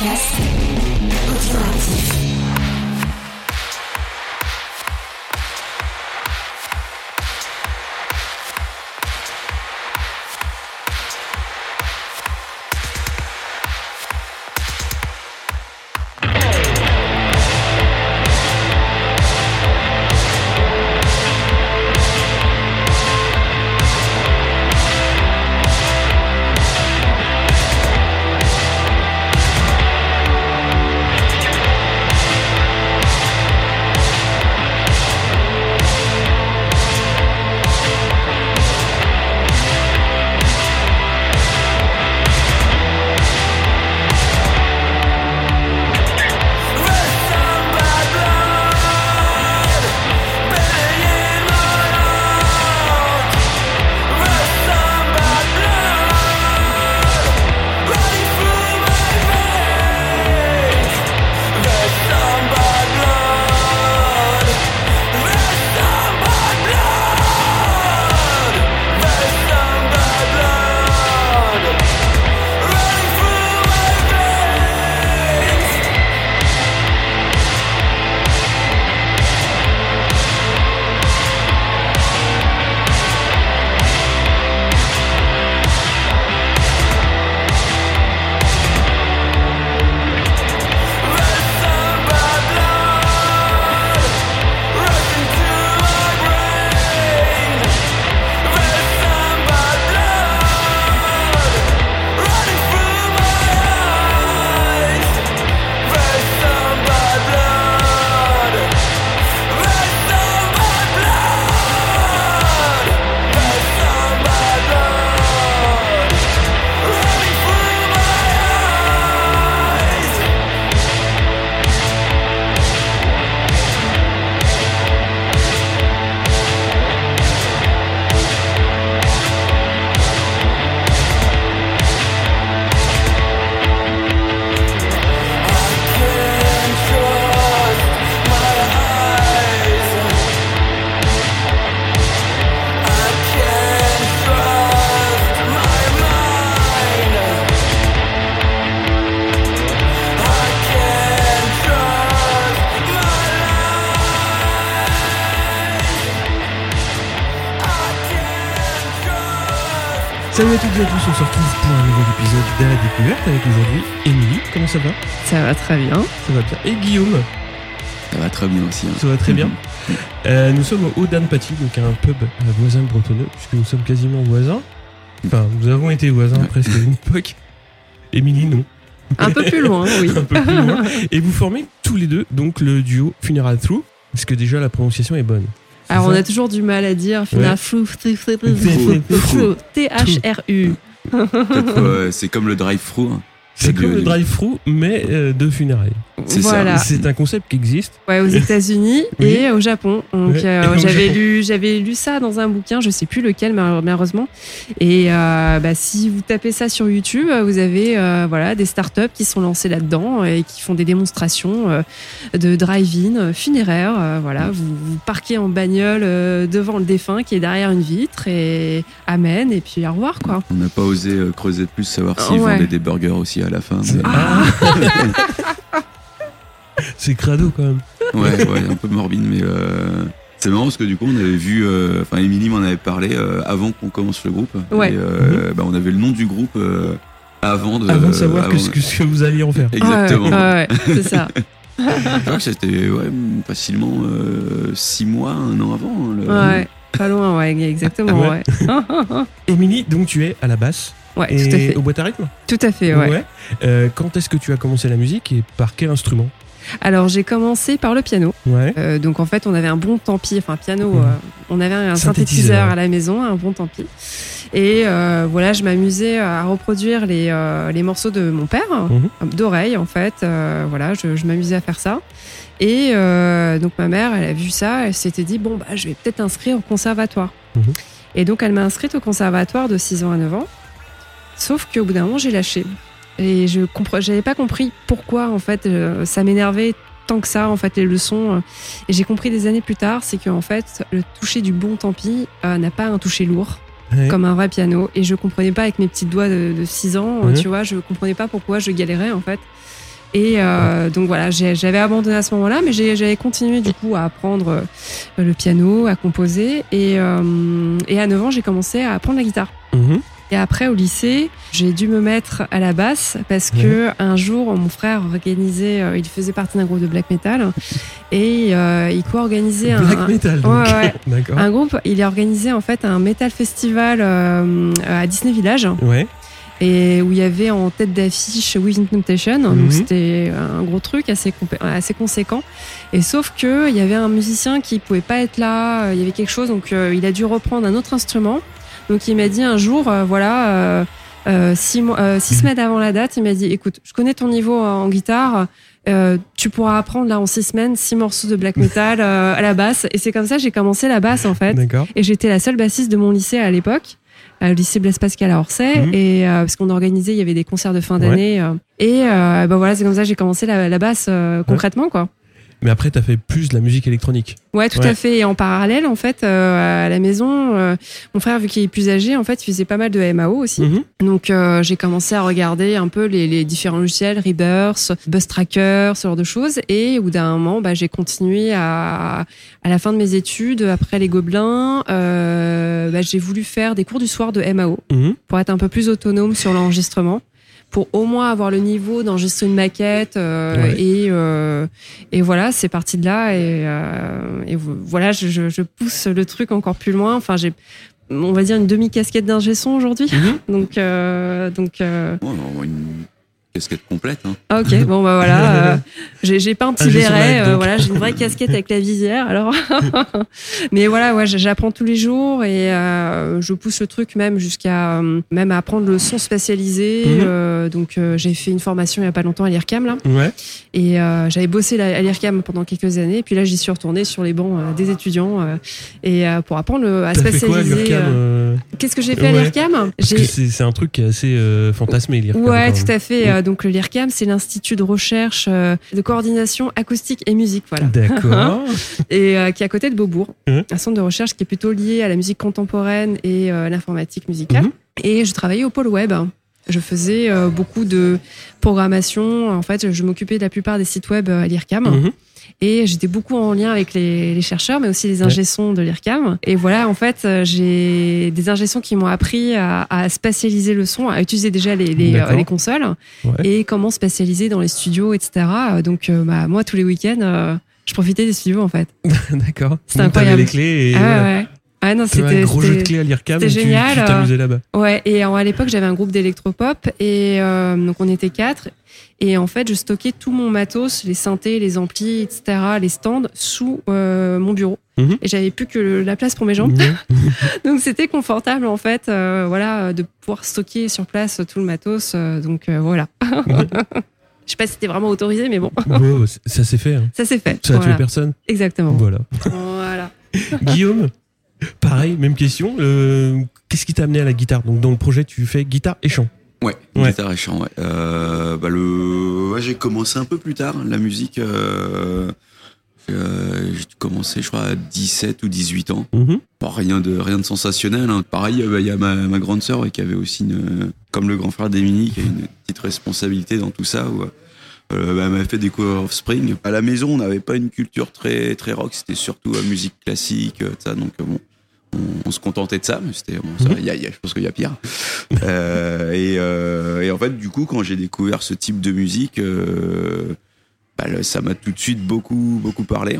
podcast. Continuatif. Salut à toutes et à tous, on se retrouve pour un nouvel épisode de la découverte avec aujourd'hui Émilie. Comment ça va? Ça va très bien. Ça va bien. Et Guillaume, Ça va très bien aussi. hein. ça va très bien. Euh, nous sommes au Dan Paty, donc un pub euh, voisin de Bretonneux, puisque nous sommes quasiment voisins. Enfin, nous avons été voisins Ouais. presque à une époque. Émilie, non. Un peu plus loin, oui. un peu plus loin. Et vous formez tous les deux donc le duo Funeral Through, parce que déjà la prononciation est bonne. Alors on ça a toujours du mal à dire final T-H-R-U. C'est comme le drive-thru. C'est comme le drive-through, mais euh, de funérailles. C'est ça. Voilà. C'est un concept qui existe. Ouais, aux États-Unis Oui. et au Japon. Donc Ouais. euh, j'avais lu, j'avais lu ça dans un bouquin, je sais plus lequel mal- malheureusement. Et euh, bah, si vous tapez ça sur YouTube, vous avez euh, voilà des startups qui sont lancées là-dedans et qui font des démonstrations euh, de drive-in funéraire. euh, voilà, vous, vous parquez en bagnole euh, devant le défunt qui est derrière une vitre et amen et puis au revoir quoi. On n'a pas osé euh, creuser plus, savoir s'ils Ouais. vendaient des burgers aussi à la fin. C'est- Ah. Crado quand même. Ouais, ouais, un peu morbide, mais euh, c'est marrant parce que du coup, on avait vu, euh, enfin, Émilie m'en avait parlé euh, avant qu'on commence le groupe. Ouais. Et, euh, bah, on avait le nom du groupe euh, avant de. Avant de savoir avant- ce que, ce que vous alliez en faire. Exactement. Ouais, ouais, ouais, c'est ça. Je crois que c'était ouais, facilement euh, six mois, un an avant. hein, le- Ouais, pas loin, ouais, exactement, Ouais. ouais. Émilie, donc tu es à la basse Ouais, et tout à fait. au boîte à rythme. Tout à fait, ouais. Euh, quand est-ce que tu as commencé la musique et par quel instrument Alors, j'ai commencé par le piano. Ouais. Euh, donc, en fait, on avait un bon tant pis, enfin, piano, Mhm. euh, on avait un Synthétiseur. synthétiseur à la maison, un bon tant pis. Et voilà, je m'amusais à reproduire les, les morceaux de mon père, Mhm. d'oreille, en fait. Voilà, je, je m'amusais à faire ça. Et donc, ma mère, elle a vu ça, elle s'était dit, bon, bah, je vais peut-être inscrire au conservatoire. Mhm. Et donc, elle m'a inscrite au conservatoire de 6 ans à 9 ans. Sauf qu'au bout d'un moment, j'ai lâché. Et je j'avais pas compris pourquoi, en fait, euh, ça m'énervait tant que ça, en fait, les leçons. euh. Et j'ai compris des années plus tard, c'est qu'en fait, le toucher du bon tant pis euh, n'a pas un toucher lourd, Ouais. comme un vrai piano. Et je comprenais pas avec mes petits doigts de, 6 ans, Mhm. tu vois, je comprenais pas pourquoi je galérais, en fait. Et euh, donc voilà, j'avais abandonné à ce moment-là, mais j'avais continué du coup à apprendre le piano, à composer. Et, euh, et à 9 ans, j'ai commencé à apprendre la guitare. Mhm. Et après, au lycée, j'ai dû me mettre à la basse parce que un jour, mon frère organisait, euh, il faisait partie d'un groupe de black metal et euh, il co-organisait un, Black metal. Ouais, ouais. Un groupe. Il a organisé en fait un metal festival euh, à Disney Village Ouais. et où il y avait en tête d'affiche Within Temptation. Mhm. Donc c'était un gros truc assez, assez conséquent. Et sauf que il y avait un musicien qui pouvait pas être là, il y avait quelque chose, donc il a dû reprendre un autre instrument. Donc il m'a dit un jour, euh, voilà, euh, euh, six, mois, euh, six Mhm. semaines avant la date, il m'a dit, écoute, je connais ton niveau en guitare. euh, tu pourras apprendre là en six semaines six morceaux de black metal euh, à la basse et c'est comme ça que j'ai commencé la basse en fait D'accord. et j'étais la seule bassiste de mon lycée à l'époque, au lycée Blaise Pascal à Orsay. Mhm. Et euh, parce qu'on organisait, il y avait des concerts de fin Ouais. d'année. euh, et euh, ben voilà, c'est comme ça j'ai commencé la, la basse euh, concrètement, quoi. Mais après, t'as fait plus de la musique électronique. Ouais, tout Ouais. à fait. Et en parallèle, en fait, euh, à la maison, euh, mon frère, vu qu'il est plus âgé, en fait, il faisait pas mal de MAO aussi. Mhm. Donc euh, j'ai commencé à regarder un peu les, les différents logiciels, Rebirth, Buzz Tracker, ce genre de choses. Et au bout d'un moment, bah, j'ai continué à, à la fin de mes études, après les Gobelins, euh, bah, j'ai voulu faire des cours du soir de MAO Mhm. pour être un peu plus autonome sur l'enregistrement pour au moins avoir le niveau d'enregistrer une maquette euh, Ouais. et euh, et voilà c'est parti de là et, euh, et vo- voilà je, je, je pousse le truc encore plus loin enfin j'ai on va dire une demi casquette d'ingé son aujourd'hui Mhm. donc euh, donc euh, une casquette complète. Hein. ok bon bah voilà euh, j'ai pas un petit béret euh, voilà j'ai une vraie casquette avec la visière alors mais voilà ouais j'apprends tous les jours et euh, je pousse le truc même jusqu'à euh, même à apprendre le son spécialisé Mhm. euh, donc euh, j'ai fait une formation il y a pas longtemps à l'IRCAM là Ouais. et euh, j'avais bossé la- à l'IRCAM pendant quelques années et puis là j'y suis retournée sur les bancs euh, des étudiants euh, et euh, pour apprendre le- à spécialiser qu'est-ce que j'ai fait à l'IRCAM? C'est un truc qui est assez euh, fantasmé, l'IRCAM. Ouais, tout à fait. Euh, Donc le l'IRCAM, c'est l'Institut de recherche euh, de coordination acoustique et musique, voilà. D'accord. et euh, qui est à côté de Beaubourg, Mhm. un centre de recherche qui est plutôt lié à la musique contemporaine et l'informatique musicale. Mhm. Et je travaillais au pôle web. Je faisais beaucoup de programmation. En fait, je m'occupais de la plupart des sites web à l'IRCAM. Mhm. Et j'étais beaucoup en lien avec les, les chercheurs, mais aussi les ingé-sons de l'IRCAM. Et voilà, en fait, euh, j'ai des ingé-sons qui m'ont appris à, à spatialiser le son, à utiliser déjà les, les, D'accord. les consoles Ouais. et comment spatialiser dans les studios, etc. Donc, euh, bah, moi, tous les week-ends, euh, je profitais des studios, en fait. D'accord. C'était incroyable. les clés et ah ouais. Ah non, T'avais un c'était gros jeu de c'était- clés à l'IRCAM c'était génial, tu t'amusais là-bas. Ouais, et à l'époque, j'avais un groupe d'électropop et euh, donc on était quatre. Et en fait, je stockais tout mon matos, les synthés, les amplis, etc., les stands, sous euh, mon bureau. Mhm. Et j'avais plus que le- la place pour mes jambes. Mhm. Donc c'était confortable en fait, euh, voilà, de pouvoir stocker sur place tout le matos. euh, donc voilà. Je sais pas si c'était vraiment autorisé, mais bon, Ouais, ça s'est fait. hein. ça s'est fait. Ça a Voilà. tué personne. Exactement. Voilà. Voilà. Guillaume, pareil, même question. Qu'est-ce qui t'a amené à la guitare? Donc dans le projet, tu fais guitare et chant. Ouais, Ouais. guitare et chant, ouais. Euh, bah le... ouais, j'ai commencé un peu plus tard, la musique. Euh... euh, j'ai commencé, je crois, à 17 ou 18 ans. Mhm. Bon, rien de rien de sensationnel. hein. Pareil, euh, bah, il y a ma, ma grande sœur ouais, qui avait aussi une, comme le grand frère d'Emily, qui a une petite responsabilité dans tout ça. Où, euh, bah, elle m'a fait découvrir Offspring. À la maison, on n'avait pas une culture très très rock. C'était surtout euh, musique classique, ça. Donc bon, on, se contentait de ça. Mais c'était bon, ça il y a- il y a- je pense qu'il y a pire. Euh, et, euh, et en fait, du coup, quand j'ai découvert ce type de musique, euh, bah, le- ça m'a tout de suite beaucoup beaucoup parlé.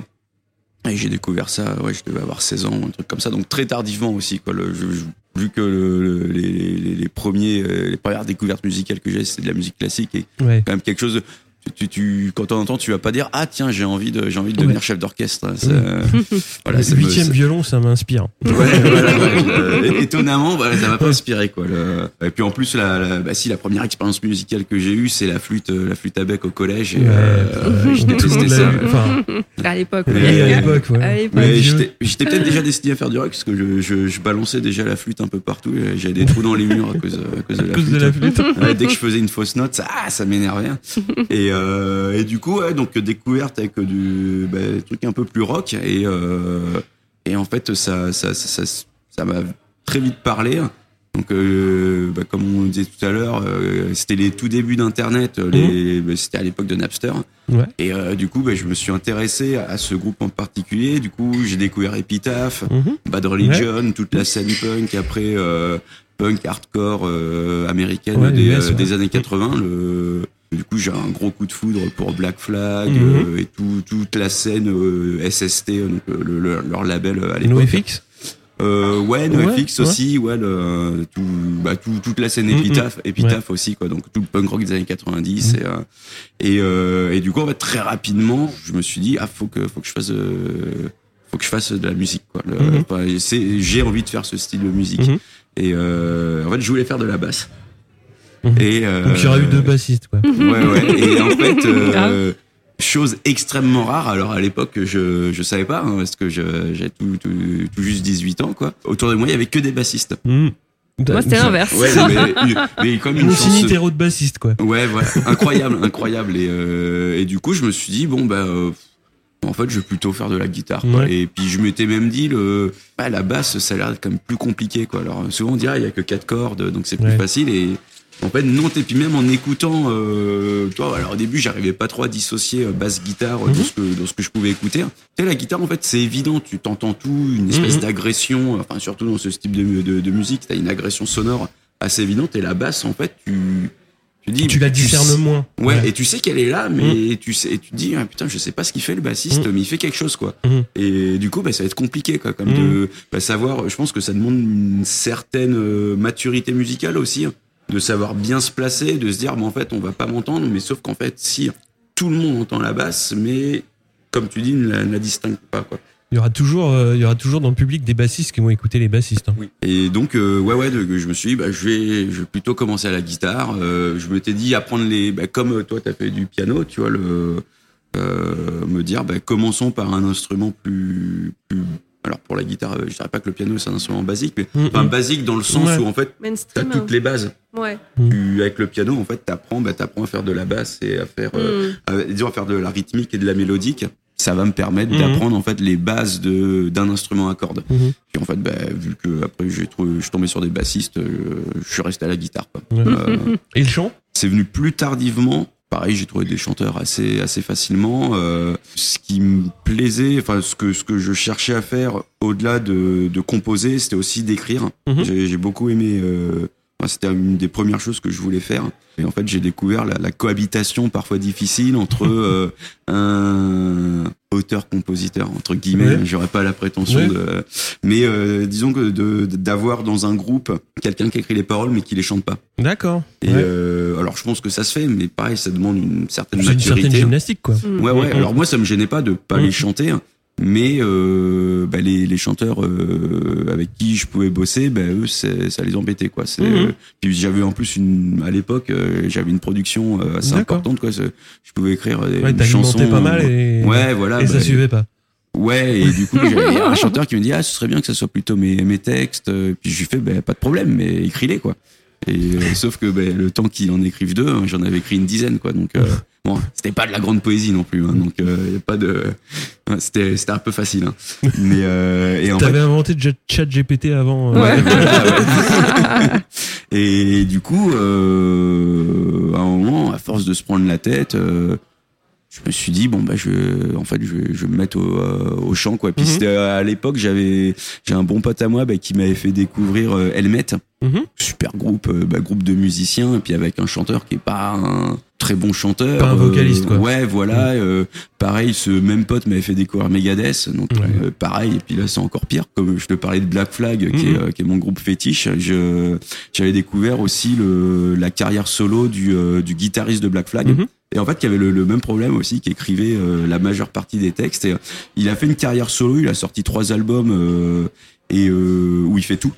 Et j'ai découvert ça, ouais, je devais avoir 16 ans, un truc comme ça, donc très tardivement aussi. Quoi. Le, je- je- vu que le- le- les, les, les premiers, les premières découvertes musicales que j'ai, c'était de la musique classique et Ouais. quand même quelque chose. de- tu, tu, tu- quand on entend, tu vas pas dire ah tiens j'ai envie de j'ai envie de devenir chef d'orchestre. Oui. voilà, le ça me- huitième violon, ça m'inspire. Ouais, voilà, ouais, euh, étonnamment, voilà, ça m'a pas inspiré quoi. Le- Et puis en plus, la, la- bah, si la première expérience musicale que j'ai eue, c'est la flûte, euh, la flûte à bec au collège. Et, Ouais. euh, je détestais ça. Enfin, À l'époque. j'étais peut-être déjà destiné à faire du rock parce que je, je, je balançais déjà la flûte un peu partout. J'avais des trous dans les murs à cause, à cause de à la cause flûte. de la flûte. Ouais, dès que je faisais une fausse note, ça, ah, ça m'énervait. Et, euh, et du coup, ouais, donc découverte avec du bah, des trucs un peu plus rock. Et, euh, et en fait, ça, ça, ça, m'a très vite parlé. Donc, euh, bah, comme on disait tout à l'heure, euh, c'était les tout débuts d'Internet. euh, les- bah, c'était à l'époque de Napster. Ouais. Et euh, du coup, bah, je me suis intéressé à ce groupe en particulier. Du coup, j'ai découvert Epitaph, Mhm. Bad Religion, toute la scène punk, après euh, punk hardcore euh, américaine des, US, euh, ouais. des années 80. Le, du coup, j'ai un gros coup de foudre pour Black Flag Mhm. euh, et tout, toute la scène euh, SST, euh, donc, le- le- leur label à l'époque. NoFX Euh, ouais, NoFX ouais. aussi, ouais, le, tout, bah, tout, toute la scène Mhm. Epitaph, Epitaph aussi, quoi, donc tout le punk rock des années 90. Mhm. Et, et, et du coup, en fait, très rapidement, je me suis dit, ah, faut que, faut que je fasse, faut que je fasse de la musique, quoi. C'est- j'ai envie de faire ce style de musique. Et en fait, je voulais faire de la basse. Mhm. Et, euh, Donc il y aura eu deux bassistes, quoi. Ouais, ouais. Et en fait, euh, chose extrêmement rare. Alors à l'époque, je je savais pas hein, parce que je j'ai tout, tout tout juste 18 ans quoi. Autour de moi, il y avait que des bassistes. Mhm. Moi, c'était l'inverse. Ouais, mais, mais comme une Une chance. hétéro de bassiste, quoi. Ouais, voilà, incroyable, incroyable. Et, euh, et du coup, je me suis dit bon bah. euh, en fait, je vais plutôt faire de la guitare. quoi. Ouais. Et puis, je m'étais même dit, le, bah, la basse, ça a l'air quand même plus compliqué. Quoi. Alors, souvent, on dirait, il y a que quatre cordes, donc c'est plus Ouais. facile. Et en fait, non. Et puis, même en écoutant, euh, toi, alors au début, j'arrivais pas trop à dissocier euh, basse-guitare euh, de, Mhm. ce que, de ce que je pouvais écouter. Tu sais, la guitare, en fait, c'est évident. Tu t'entends tout, une espèce Mhm. d'agression. Enfin, surtout dans ce type de, de, de musique, tu as une agression sonore assez évidente. Et la basse, en fait, tu, tu dis. Tu la discernes sais- moins. Ouais, et tu sais qu'elle est là, mais tu sais, et tu te dis, ah, putain, je sais pas ce qu'il fait le bassiste, Mm. mais il fait quelque chose, quoi. Mm. Et du coup, bah, ça va être compliqué, quoi, comme Mm. de bah, savoir. Je pense que ça demande une certaine euh, maturité musicale aussi, hein, de savoir bien se placer, de se dire, bon, en fait, on va pas m'entendre, mais sauf qu'en fait, si tout le monde entend la basse, mais comme tu dis, ne la, ne la distingue pas, quoi. Il y aura toujours, euh, il y aura toujours dans le public des bassistes qui vont écouter les bassistes. hein. Oui. Et donc, euh, ouais, ouais, de- je me suis dit, bah, je vais, je vais plutôt commencer à la guitare. Euh, je m'étais dit apprendre les, bah, comme euh, toi, t'as fait du piano, tu vois, le, me dire, bah, commençons par un instrument plus, plus. Alors pour la guitare, euh, je dirais pas que le piano c'est un instrument basique, mais enfin basique dans le sens Ouais. où en fait t'as Mainstream. hein. toutes les bases. Ouais. Tu, avec le piano, en fait, t'apprends, bah, t'apprends à faire de la basse et à faire, euh, Mm. à, disons, à faire de la rythmique et de la mélodique. Ça va me permettre Mhm. d'apprendre en fait les bases de d'un instrument à cordes. Mhm. Puis en fait, bah, vu que après j'ai trouvé, je suis tombé sur des bassistes, euh, je suis resté à la guitare. quoi. Ouais. Euh, Et le chant c'est venu plus tardivement. Pareil, j'ai trouvé des chanteurs assez assez facilement. Euh, ce qui me plaisait, enfin ce que ce que je cherchais à faire au-delà de, de composer, c'était aussi d'écrire. Mhm. J'ai beaucoup aimé. Euh, enfin, c'était une des premières choses que je voulais faire. Et en fait, j'ai découvert la, la cohabitation parfois difficile entre euh, un auteur-compositeur entre guillemets. Ouais. J'aurais pas la prétention de, mais euh, disons que de d'avoir dans un groupe quelqu'un qui écrit les paroles mais qui les chante pas. D'accord. Et Ouais. euh, alors je pense que ça se fait, mais pareil, ça demande une certaine C'est une certaine maturité. gymnastique, quoi. Mm. Ouais, ouais. Mhm. Alors moi, ça me gênait pas de pas les chanter, hein. Mais euh, bah, les, les chanteurs euh, avec qui je pouvais bosser, bah, eux, ça les embêtait, quoi. C'est, Mhm. euh, puis j'avais en plus une, à l'époque, euh, j'avais une production euh, assez importante, quoi. Je pouvais écrire des Ouais, une t'alimentais chanson. pas mal et, Ouais, voilà. et ça bah, suivait pas. Ouais, et du coup, j'avais un chanteur qui me dit, ah, ce serait bien que ça soit plutôt mes, mes textes. Euh, Puis je lui fais, bah, pas de problème, mais écris-les, quoi. Et euh, sauf que bah, le temps qu'il en écrive deux, hein, j'en avais écrit une dizaine, quoi. Donc euh, bon, c'était pas de la grande poésie non plus. Hein, donc euh, y a pas de, c'était c'était un peu facile. Hein. Mais euh, et en fait, T'avais inventé déjà chat GPT avant. euh, Ouais. ouais. et du coup, euh, à un moment, à force de se prendre la tête, euh, je me suis dit bon bah je, en fait, je, vais- je vais me mettre au, euh, au chant quoi. Puis Mhm. c'était à l'époque, j'avais, j'ai un bon pote à moi bah, qui m'avait fait découvrir euh, Helmet, Mhm. super groupe, euh, bah, groupe de musiciens, et puis avec un chanteur qui est pas un très bon chanteur. Pas un vocaliste, quoi. Ouais, voilà. euh, pareil, ce même pote m'avait fait découvrir Megadeth, donc Ouais. euh, pareil. Et puis là, c'est encore pire. Comme je te parlais de Black Flag, qui, est, Mhm. euh, qui est mon groupe fétiche, je j'avais découvert aussi le, la carrière solo du, euh, du guitariste de Black Flag. Mhm. Et en fait, qui avait le, le même problème aussi, qui écrivait euh, la majeure partie des textes. Et, euh, il a fait une carrière solo, il a sorti trois albums euh, et euh, où il fait tout.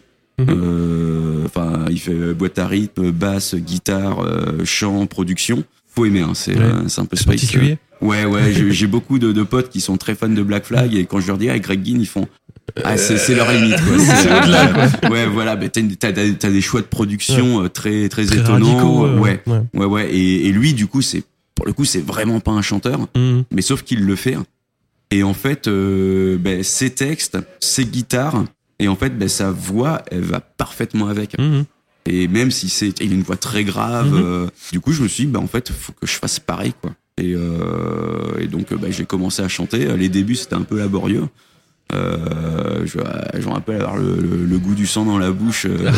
Mhm. Euh, Enfin, il fait boîte à rythme, basse, guitare, euh, chant, production. Faut aimer, hein, c'est Ouais. euh, c'est un peu particulier. Ouais, ouais, j'ai beaucoup de, de potes qui sont très fans de Black Flag et quand je leur dis, ah, Greg Ginn, ils font, ah, c'est c'est leur limite, quoi. Euh, Ouais, voilà, bah, t'as t'as- t'as des choix de production euh, très, très, Très étonnants. radicaux. euh, ouais, ouais. ouais, ouais. Et, et lui, du coup, c'est, pour le coup, c'est vraiment pas un chanteur, Mhm. mais sauf qu'il le fait. Et en fait, euh, ben, ses textes, ses guitares, Et en fait, ben, sa voix, elle va parfaitement avec. Mhm. Et même si c'est il a une voix très grave, Mhm. euh, du coup, je me suis dit, bah, en fait, faut que je fasse pareil, quoi. Et, euh, et donc, bah, j'ai commencé à chanter. Les débuts, c'était un peu laborieux. Euh, je, je me rappelle avoir le, le- le goût du sang dans la bouche. euh,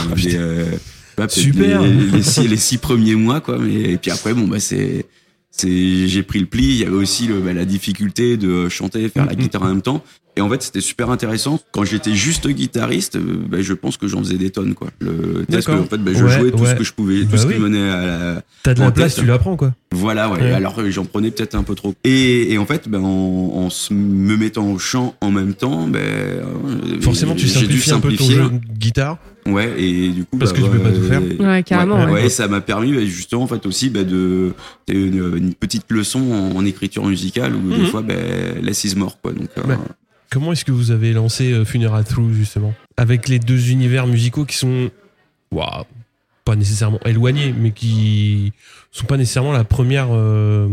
Ah, des, Super. Les, les six, les six premiers mois, quoi. Mais, et puis après, bon, bah, c'est, c'est, j'ai pris le pli. Il y avait aussi le, bah, la difficulté de chanter, faire la Mhm. guitare en même temps. Et en fait, c'était super intéressant. Quand j'étais juste guitariste, bah, je pense que j'en faisais des tonnes, quoi. Le, parce que, en fait, bah, je Ouais, jouais tout ce que je pouvais, tout Bah ce oui. qui menait à la, T'as de la place, tête. tu l'apprends quoi. voilà, ouais. Ouais. Alors j'en prenais peut-être un peu trop. Et, et en fait, ben, en, en se- me mettant au chant en même temps, ben, euh, Forcément, tu j'ai dû simplifies un peu ton simplifier. jeu de guitare. Ouais, et du coup, Parce bah, que tu peux pas tout faire. Ouais, carrément, Ouais, ouais. ouais, ça m'a permis bah, justement en fait aussi bah, de une, une petite leçon en, en écriture musicale où Mhm. des fois, less is more quoi. Donc, euh, Ouais. Comment est-ce que vous avez lancé euh, Funeral Through justement? Avec les deux univers musicaux qui sont waouh, pas nécessairement éloignés, mais qui sont pas nécessairement la première euh,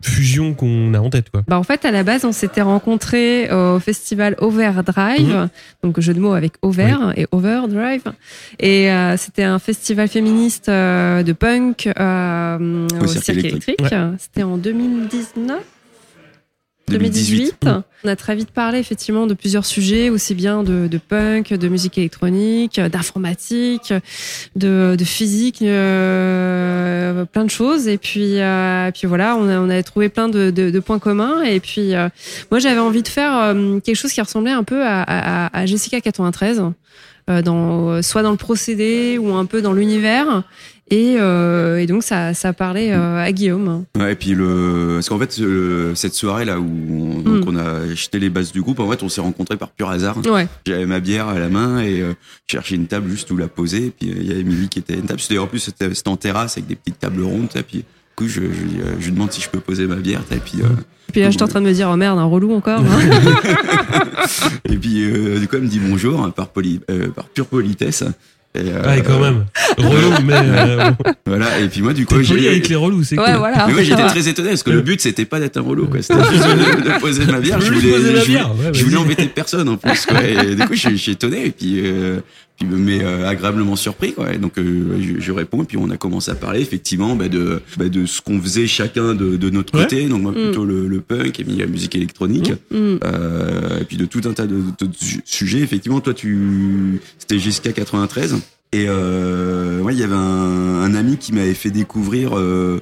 fusion qu'on a en tête quoi. Bah en fait, à la base, on s'était rencontrés au festival Overdrive, Mhm. donc jeu de mots avec Over et Overdrive. Et euh, c'était un festival féministe euh, de punk euh, au, Cirque cirque électrique. électrique. C'était en 2019 2018. 2018. On a très vite parlé effectivement de plusieurs sujets, aussi bien de, de punk, de musique électronique, d'informatique, de, de physique, euh, plein de choses. Et puis, euh, puis voilà, on a, on a trouvé plein de, de, de points communs. Et puis, euh, moi, j'avais envie de faire euh, quelque chose qui ressemblait un peu à, à, à Jessica 93, euh, dans, soit dans le procédé ou un peu dans l'univers. Et, euh, et donc, ça, ça parlait euh, à Guillaume. Ouais, et puis le, parce qu'en fait, euh, cette soirée là où on, donc Mm. on a jeté les bases du groupe, en fait, on s'est rencontrés par pur hasard. Ouais. J'avais ma bière à la main et euh, je cherchais une table juste où la poser. Et puis il y a Émilie qui était à une table. C'était en plus c'était en terrasse avec des petites tables rondes. Et puis du coup, je, je, lui, je lui demande si je peux poser ma bière. Et puis Et puis là, j'étais en train de me dire, oh merde, un relou encore. hein. et puis euh, du coup, elle me dit bonjour hein, par poli, euh, par pure politesse. Et, euh, Ouais, quand même. Relou, mais euh. Voilà. Et puis moi, du coup, j'ai avec les relous, c'est ouais, cool. voilà. Mais ouais, j'étais très étonné parce que le but c'était pas d'être un relou, quoi. C'était juste de, de poser ma bière. Je voulais, je voulais- je voulais embêter personne en plus, quoi. Et du coup, je, je suis étonné et puis, euh, puis mais euh, agréablement surpris, quoi. Et donc, euh, je, je réponds et puis on a commencé à parler effectivement bah, de bah, de ce qu'on faisait chacun de, de notre Ouais. côté. Donc moi Mm. plutôt le, le punk et puis la musique électronique. Mm. Euh, et puis de tout un tas de, de- de su- sujets. Effectivement, toi, tu, c'était jusqu'à 93. Et euh, ouais, il y avait un, un ami qui m'avait fait découvrir. Euh,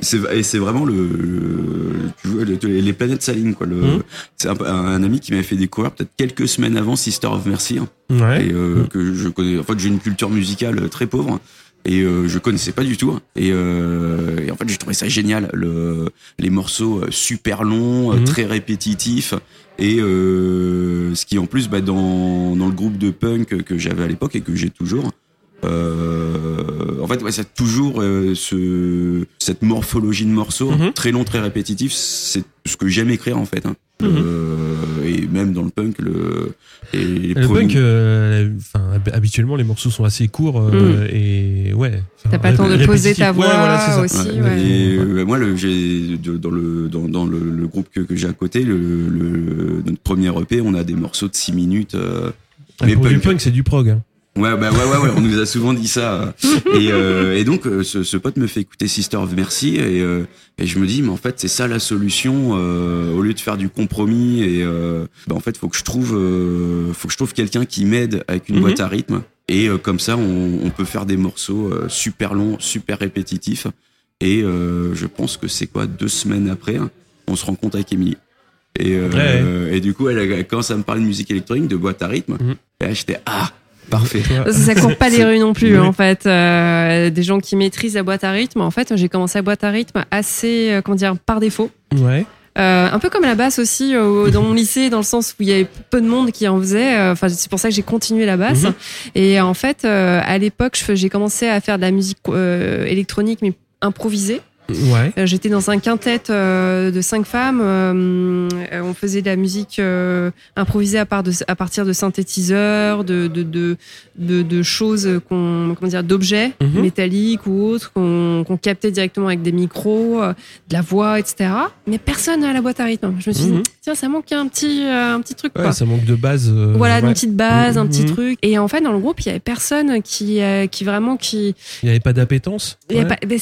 et c'est vraiment le, le- tu vois, le- les planètes s'alignent quoi. Le, Mhm. C'est un, un ami qui m'avait fait découvrir peut-être quelques semaines avant Sister of Mercy hein, Ouais. et euh, que je connais. En fait, j'ai une culture musicale très pauvre et euh, je connaissais pas du tout. hein. Et, euh, et en fait, j'ai trouvé ça génial. Le, les morceaux euh, super longs, euh, Mhm. très répétitifs et euh, ce qui en plus, bah, dans dans le groupe de punk que j'avais à l'époque et que j'ai toujours. Euh, en fait, ouais, c'est toujours euh, ce, cette morphologie de morceaux Mhm. très long, très répétitif. C'est ce que j'aime écrire en fait. hein. Mhm. Euh, et même dans le punk, le, et les Le punk, euh, habituellement, les morceaux sont assez courts euh, et ouais. T'as pas le temps de poser ta voix Ouais, voilà, c'est ça. aussi. Ouais, ouais. Et moi, le, dans le dans, dans le, le groupe que, que j'ai à côté, le, le notre premier EP, on a des morceaux de 6 minutes. euh, Ah, mais pour du punk. punk, c'est du prog. hein. Ouais, bah ouais, ouais, ouais, on nous a souvent dit ça. Et, euh, et donc, euh, ce, ce pote me fait écouter Sister of Mercy et, euh, et je me dis, mais en fait, c'est ça la solution. euh, au lieu de faire du compromis, et euh, bah, en fait, faut que je trouve, euh, faut que je trouve quelqu'un qui m'aide avec une Mhm. boîte à rythme. Et euh, comme ça, on, on peut faire des morceaux euh, super longs, super répétitifs. Et euh, je pense que c'est quoi, deux semaines après, on se rencontre avec Émilie. Et, euh, et du coup, elle, elle commence à me parler de musique électronique, de boîte à rythme. Mhm. Et là, j'étais, ah, parfait. Ça court pas les rues non plus, Oui. en fait. Euh, des gens qui maîtrisent la boîte à rythme. En fait, j'ai commencé la boîte à rythme assez, euh, comment dire, par défaut. Ouais. Euh, un peu comme la basse aussi euh, dans mon lycée, dans le sens où il y avait peu de monde qui en faisait. Euh, Enfin, c'est pour ça que j'ai continué la basse. Mhm. Et en fait, euh, à l'époque, j'ai commencé à faire de la musique euh, électronique, mais improvisée. Ouais. Euh, J'étais dans un quintet euh, de cinq femmes. euh, on faisait de la musique improvisée à, part de, à partir de synthétiseurs, de, choses qu'on, comment dire, d'objets Mhm. métalliques ou autres qu'on captait directement avec des micros, de la voix, etc. Mais personne à la boîte à rythme. Je me suis Mhm. dit, tiens, ça manque un petit, un petit truc. Ouais, quoi. ça manque de base. Voilà, ouais. une petite base, un petit Mhm. truc. Et en fait, dans le groupe, il y avait personne qui, qui vraiment qui. Il n'y avait pas d'appétence? Il n'y a, Ouais. pas- ben,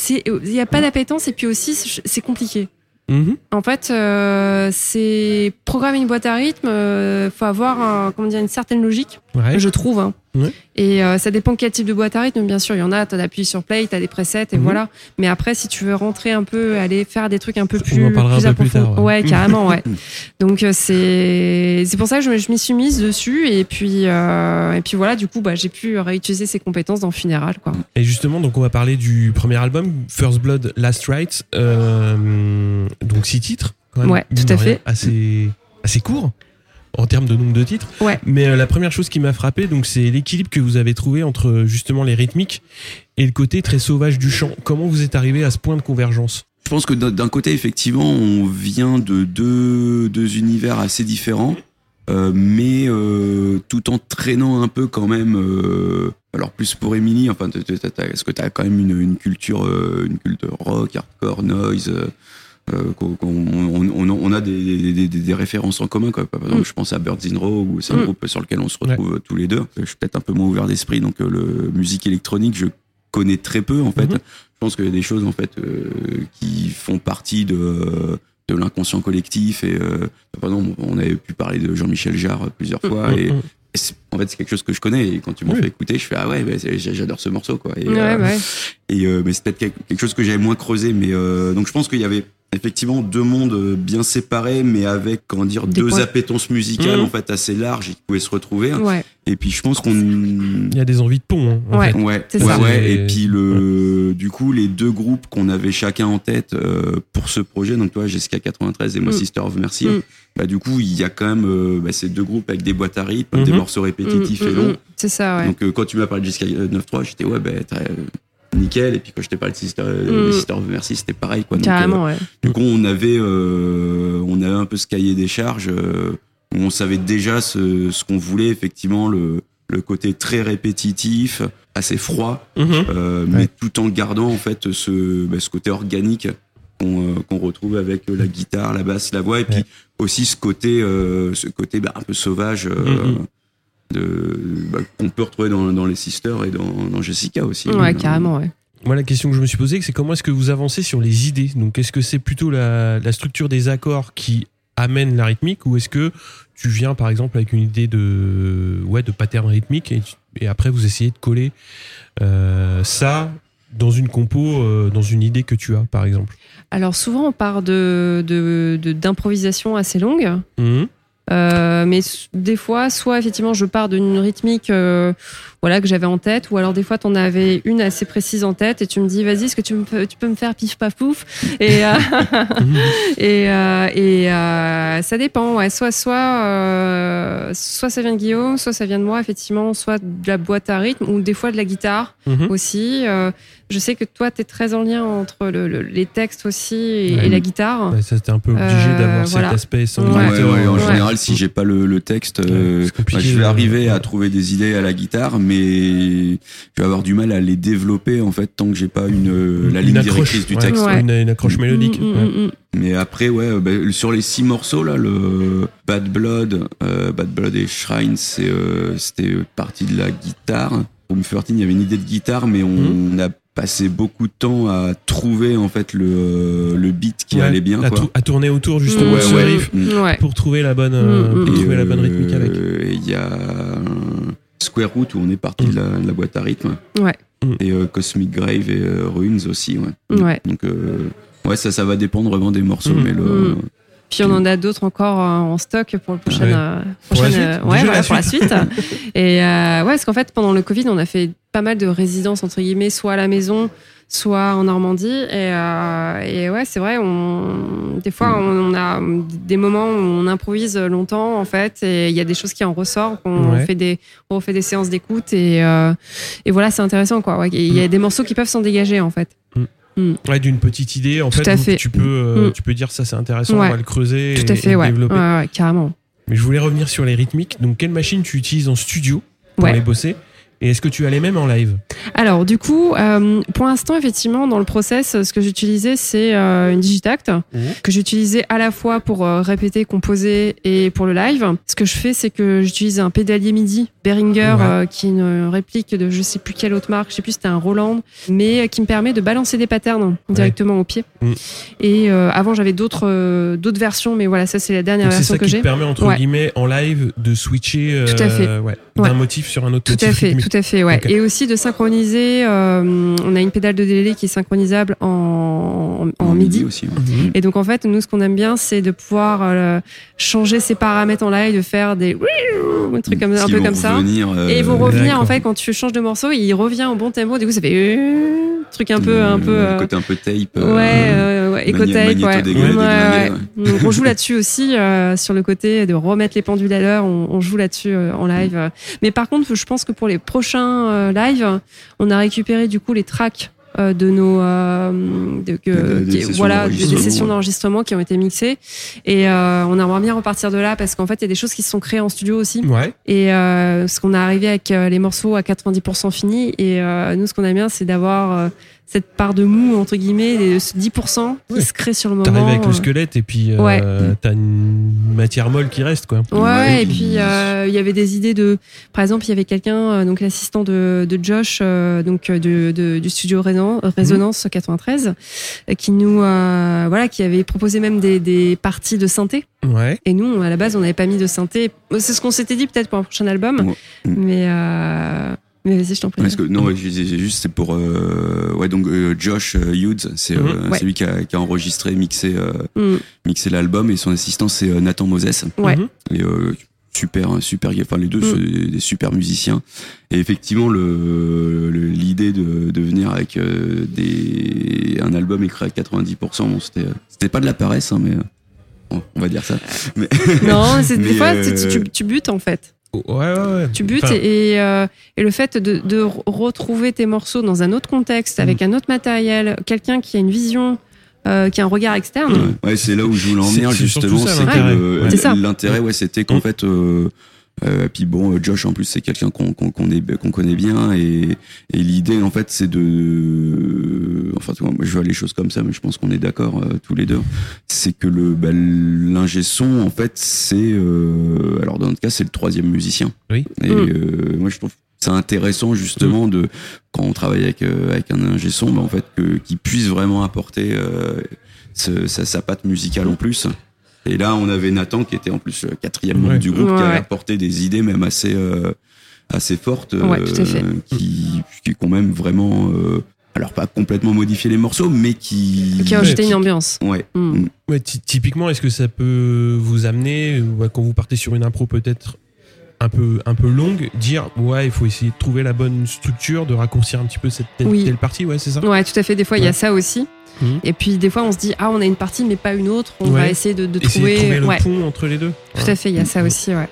a pas d'appétence et puis aussi, c'est- compliqué. Mhm. En fait, euh, c'est programmer une boîte à rythme. Il faut avoir un- comment dire, une certaine logique, Ouais. je trouve. hein. Et euh, ça dépend quel type de boîte à rythme. Bien sûr, il y en a. Tu appuies sur play, tu as des presets et Mhm. voilà. Mais après, si tu veux rentrer un peu, aller faire des trucs un peu On plus, en parlera plus un peu plus approfondis- tard, ouais. ouais, carrément, ouais. Donc euh, c'est c'est pour ça que je m'y suis mise dessus et puis euh, et puis voilà. Du coup, bah, j'ai pu réutiliser ces compétences dans Funéral, quoi. Et justement, donc on va parler du premier album, First Blood, Last Rites. Euh, donc six titres. Quand même, Ouais, tout à fait. Assez, assez court en termes de nombre de titres. Ouais. Mais euh, la première chose qui m'a frappé, donc c'est l'équilibre que vous avez trouvé entre justement les rythmiques et le côté très sauvage du chant. Comment vous êtes arrivé à ce point de convergence? Je pense que d'un côté, effectivement, on vient de deux, deux univers assez différents, euh, mais euh, tout en traînant un peu quand même. euh, alors plus pour Emily, enfin, t'as- t'as- t'as- est-ce que tu as quand même une, une culture, euh, une culture rock, hardcore, noise euh, euh, qu'on- on, on- a des, des, des- des références en commun. Quoi. Par exemple, Mm. je pense à Birds in Row, où c'est un Mm. groupe sur lequel on se retrouve tous les deux. Je suis peut-être un peu moins ouvert d'esprit, donc euh, le musique électronique, je connais très peu en fait. Mhm. Je pense qu'il y a des choses en fait euh, qui font partie de de l'inconscient collectif et euh, par exemple on avait pu parler de Jean-Michel Jarre plusieurs fois Mm, et, en fait c'est quelque chose que je connais et quand tu m'en Oui. fais écouter je fais ah ouais bah, j'adore ce morceau quoi et, Ouais, euh, ouais. et euh, mais c'est peut-être quelque quelque chose que j'avais moins creusé mais euh, donc je pense qu'il y avait effectivement deux mondes euh, bien séparés mais avec comment dire Des deux points. appétences musicales Mhm. en fait assez larges et qui pouvaient se retrouver Ouais. et puis je pense qu'on Il y a des envies de pont. hein, en Ouais. fait. Ouais, C'est ouais, ça. ouais. Et puis le, du coup, les deux groupes qu'on avait chacun en tête euh, pour ce projet, donc toi, Jessica 93 et moi, Mm. Sister of Mercy. Mm. Bah du coup, il y a quand même euh, bah, ces deux groupes avec des boîtes à rythme, des morceaux répétitifs et longs. C'est ça, ouais. Donc euh, quand tu m'as parlé de Jessica 93, j'étais ouais, bah euh, nickel. Et puis quand je t'ai parlé de Sister, euh, Mm. Sister of Mercy, c'était pareil quoi. Donc, euh, Carrément, ouais. du coup, on avait, euh, on avait un peu ce cahier des charges. euh, où on savait déjà ce, ce qu'on voulait, effectivement, le, le côté très répétitif, assez froid, Mhm. euh, mais tout en gardant en fait ce, bah, ce côté organique qu'on euh, qu'on retrouve avec la guitare, la basse, la voix, et puis Ouais. aussi ce côté, euh, ce côté bah, un peu sauvage. euh, Mhm. Bah, qu'on peut retrouver dans, dans les Sisters et dans, dans Jessica aussi. Ouais, Euh, carrément, ouais. Moi, la question que je me suis posée, c'est comment est-ce que vous avancez sur les idées? Donc, est-ce que c'est plutôt la, la structure des accords qui amène la rythmique ou est-ce que tu viens, par exemple, avec une idée de, ouais, de pattern rythmique et, après vous essayez de coller euh, ça dans une compo, euh, dans une idée que tu as, par exemple? Alors souvent on part de de- de- d'improvisation assez longue, Mhm. Euh, mais des fois soit effectivement je pars d'une rythmique euh, voilà que j'avais en tête, ou alors des fois t'en avais une assez précise en tête et tu me dis vas-y est-ce que tu, me tu peux me faire pif paf pouf? Et euh, et et ça dépend ouais soit soit soit ça vient de Guillaume, soit ça vient de moi effectivement, soit de la boîte à rythme ou des fois de la guitare Mhm. aussi. Je sais que toi, tu es très en lien entre le- le- les textes aussi et, Ouais. et la guitare. Ouais, ça, c'était un peu obligé Euh, d'avoir voilà. cet aspect sans Ouais. Ouais, ouais, en Ouais. général, si j'ai pas le, le texte, euh, bah, je vais euh, arriver à trouver des idées à la guitare, mais je vais avoir du mal à les développer en fait tant que j'ai pas une euh, la Une ligne accroche, directrice du texte. Ouais. Une, une accroche mélodique. Mm, ouais. mm, mm. Mais après, ouais, bah, sur les six morceaux là, le Bad Blood, euh, Bad Blood et Shrine, c'est euh, c'était partie de la guitare. Room 13, il y avait une idée de guitare, mais on, Mhm. a passé beaucoup de temps à trouver en fait le le beat qui Ouais, allait bien à, quoi. tou- à tourner autour justement de ce ouais. riff Mm. Ouais. pour trouver la bonne, euh, Mm, mm, pour mm. trouver la bonne rythmique avec. euh, Il y a Square Root où on est parti de, la, de la boîte à rythme. Ouais. Et euh, Cosmic Grave et euh, Ruins aussi. Ouais. Ouais. Donc, euh, ouais, ça, ça va dépendre vraiment des morceaux. Mais le. Puis on en a d'autres encore euh, en stock pour le prochain. Ouais. euh, Pour la suite la la. Et euh, ouais, parce qu'en fait, pendant le Covid, on a fait pas mal de résidences entre guillemets, soit à la maison, soit en Normandie. Et, euh, et ouais, c'est vrai, on, des fois, on, on a des moments où on improvise longtemps, en fait, et il y a des choses qui en ressortent. On Ouais. fait des, on fait des séances d'écoute et, et voilà, c'est intéressant, quoi. Ouais, Il y a des morceaux qui peuvent s'en dégager, en fait. Ouais, d'une petite idée, en fait, fait. tu peux, euh, Mm. tu peux dire ça c'est intéressant, Ouais. on va le creuser Tout et, à fait, et ouais. le développer. Ouais, ouais, carrément. Mais je voulais revenir sur les rythmiques. Donc, quelle machine tu utilises en studio pour les bosser? Et est-ce que tu as les mêmes en live? Alors, du coup, euh, pour l'instant, effectivement, dans le process, ce que j'utilisais, c'est euh, une Digitact Mhm. que j'utilisais à la fois pour euh, répéter, composer et pour le live. Ce que je fais, c'est que j'utilise un pédalier MIDI Behringer, Ouais. qui est une réplique de je sais plus quelle autre marque, je sais plus si c'était un Roland, mais qui me permet de balancer des patterns directement au pied. Mhm. Et avant, j'avais d'autres d'autres versions, mais voilà, ça c'est la dernière Donc, version ça que qui te j'ai. permet, entre Ouais. guillemets, en live, de switcher Tout à fait. Ouais. d'un motif sur un autre Tout motif à fait, rythmique. tout à fait, ouais. Et aussi de synchroniser. euh, on a une pédale de délai qui est synchronisable en, en, en MIDI. aussi. ouais. Mhm. Et donc en fait, nous, ce qu'on aime bien, c'est de pouvoir euh, changer ses paramètres en live, de faire des un truc comme, un peu comme ça. euh, Et ils vont revenir en fait quand tu changes de morceau, il revient au bon tempo. Du coup, ça fait euh, truc un peu, un peu. le euh, côté un peu tape. Ouais, euh, euh, ouais, Donc, on joue là-dessus aussi, euh, sur le côté de remettre les pendules à l'heure, on, on joue là-dessus euh, en live. Mais par contre, je pense que pour les prochains euh, lives, on a récupéré du coup les tracks euh, de nos euh, de, que, Des- des qui- sessions voilà des, d'enregistrement, sessions ouais. d'enregistrement qui ont été mixées. Et euh, on aimerait bien repartir de là parce qu'en fait il y a des choses qui se sont créées en studio aussi. Ouais. et euh, ce qu'on est arrivé avec les morceaux à 90% finis. Et euh, nous ce qu'on aime bien c'est d'avoir euh, cette part de mou entre guillemets les 10% qui Ouais. se crée sur le moment T'arrives avec euh. le squelette et puis euh, Ouais. t'as une matière molle qui reste, quoi. Ouais, et et puis euh, il y avait des idées de, par exemple, il y avait quelqu'un, euh, donc l'assistant de, de Josh, euh, donc euh, de, de- du studio Rénan- Résonance 93, euh, qui nous, euh, voilà, qui avait proposé même des, des parties de synthé. Ouais. Et nous, à la base, on n'avait pas mis de synthé. C'est ce qu'on s'était dit peut-être pour un prochain album, Ouais. Mm. mais euh, mais vas-y, je t'en prie. Parce que, non, juste, c'est pour. euh, ouais, donc euh, Josh euh, Hughes, c'est euh, Mhm. Ouais. lui qui a, qui a enregistré, mixé, euh, Mm. mixé l'album, et son assistant, c'est euh, Nathan Moses. Ouais. Mhm. Et euh, super, super, enfin les deux, Mm. c'est des, super musiciens. Et effectivement, le le- l'idée de, de venir avec euh, des un album écrit à 90%, bon, c'était euh, pas de la paresse, hein, mais euh, on va dire ça. Mais Non, c'est des fois, euh, tu, tu- tu butes en fait. Ouais, ouais, ouais. Tu butes Enfin, et, euh, et le fait de, de re- retrouver tes morceaux dans un autre contexte, avec Mm. un autre matériel, quelqu'un qui a une vision, euh, qui a un regard externe. Ouais, ouais, c'est là où je voulais en venir justement, ça, c'est que l'intérêt. le- Ouais. C'est ça. l'intérêt, ouais, c'était qu'en Mm. fait, euh, euh, puis bon, Josh en plus c'est quelqu'un qu'on connaît bien et, et l'idée en fait c'est de, enfin moi je vois les choses comme ça, mais je pense qu'on est d'accord euh, tous les deux, c'est que le bah, l'ingé son en fait c'est, euh, alors dans notre cas c'est le troisième musicien. Oui. Et Mm. euh, moi je trouve c'est intéressant justement de quand on travaille avec euh, avec un ingé son, bah, en fait que qu'il puisse vraiment apporter euh, ce- sa, sa patte musicale en plus. Et là, on avait Nathan qui était en plus le quatrième membre Ouais. du groupe, qui Ouais. avait apporté des idées même assez euh, assez fortes, Ouais, tout à fait. qui qui ont même vraiment, euh, alors pas complètement modifié les morceaux, mais qui Qui a ajouté une ambiance. ouais Mm. Ouais, typiquement, est-ce que ça peut vous amener, quand vous partez sur une impro peut-être un peu, un peu longue, dire ouais, il faut essayer de trouver la bonne structure, de raccourcir un petit peu cette telle, Oui. telle partie, ouais, c'est ça Ouais, tout à fait. Des fois, il y a ça aussi. Mhm. Et puis, des fois, on se dit, ah, on a une partie, mais pas une autre. On Ouais. va essayer de, de Essayer trouver. de trouver le ouais, pont entre les deux. tout à fait. Il y a ça aussi, ouais.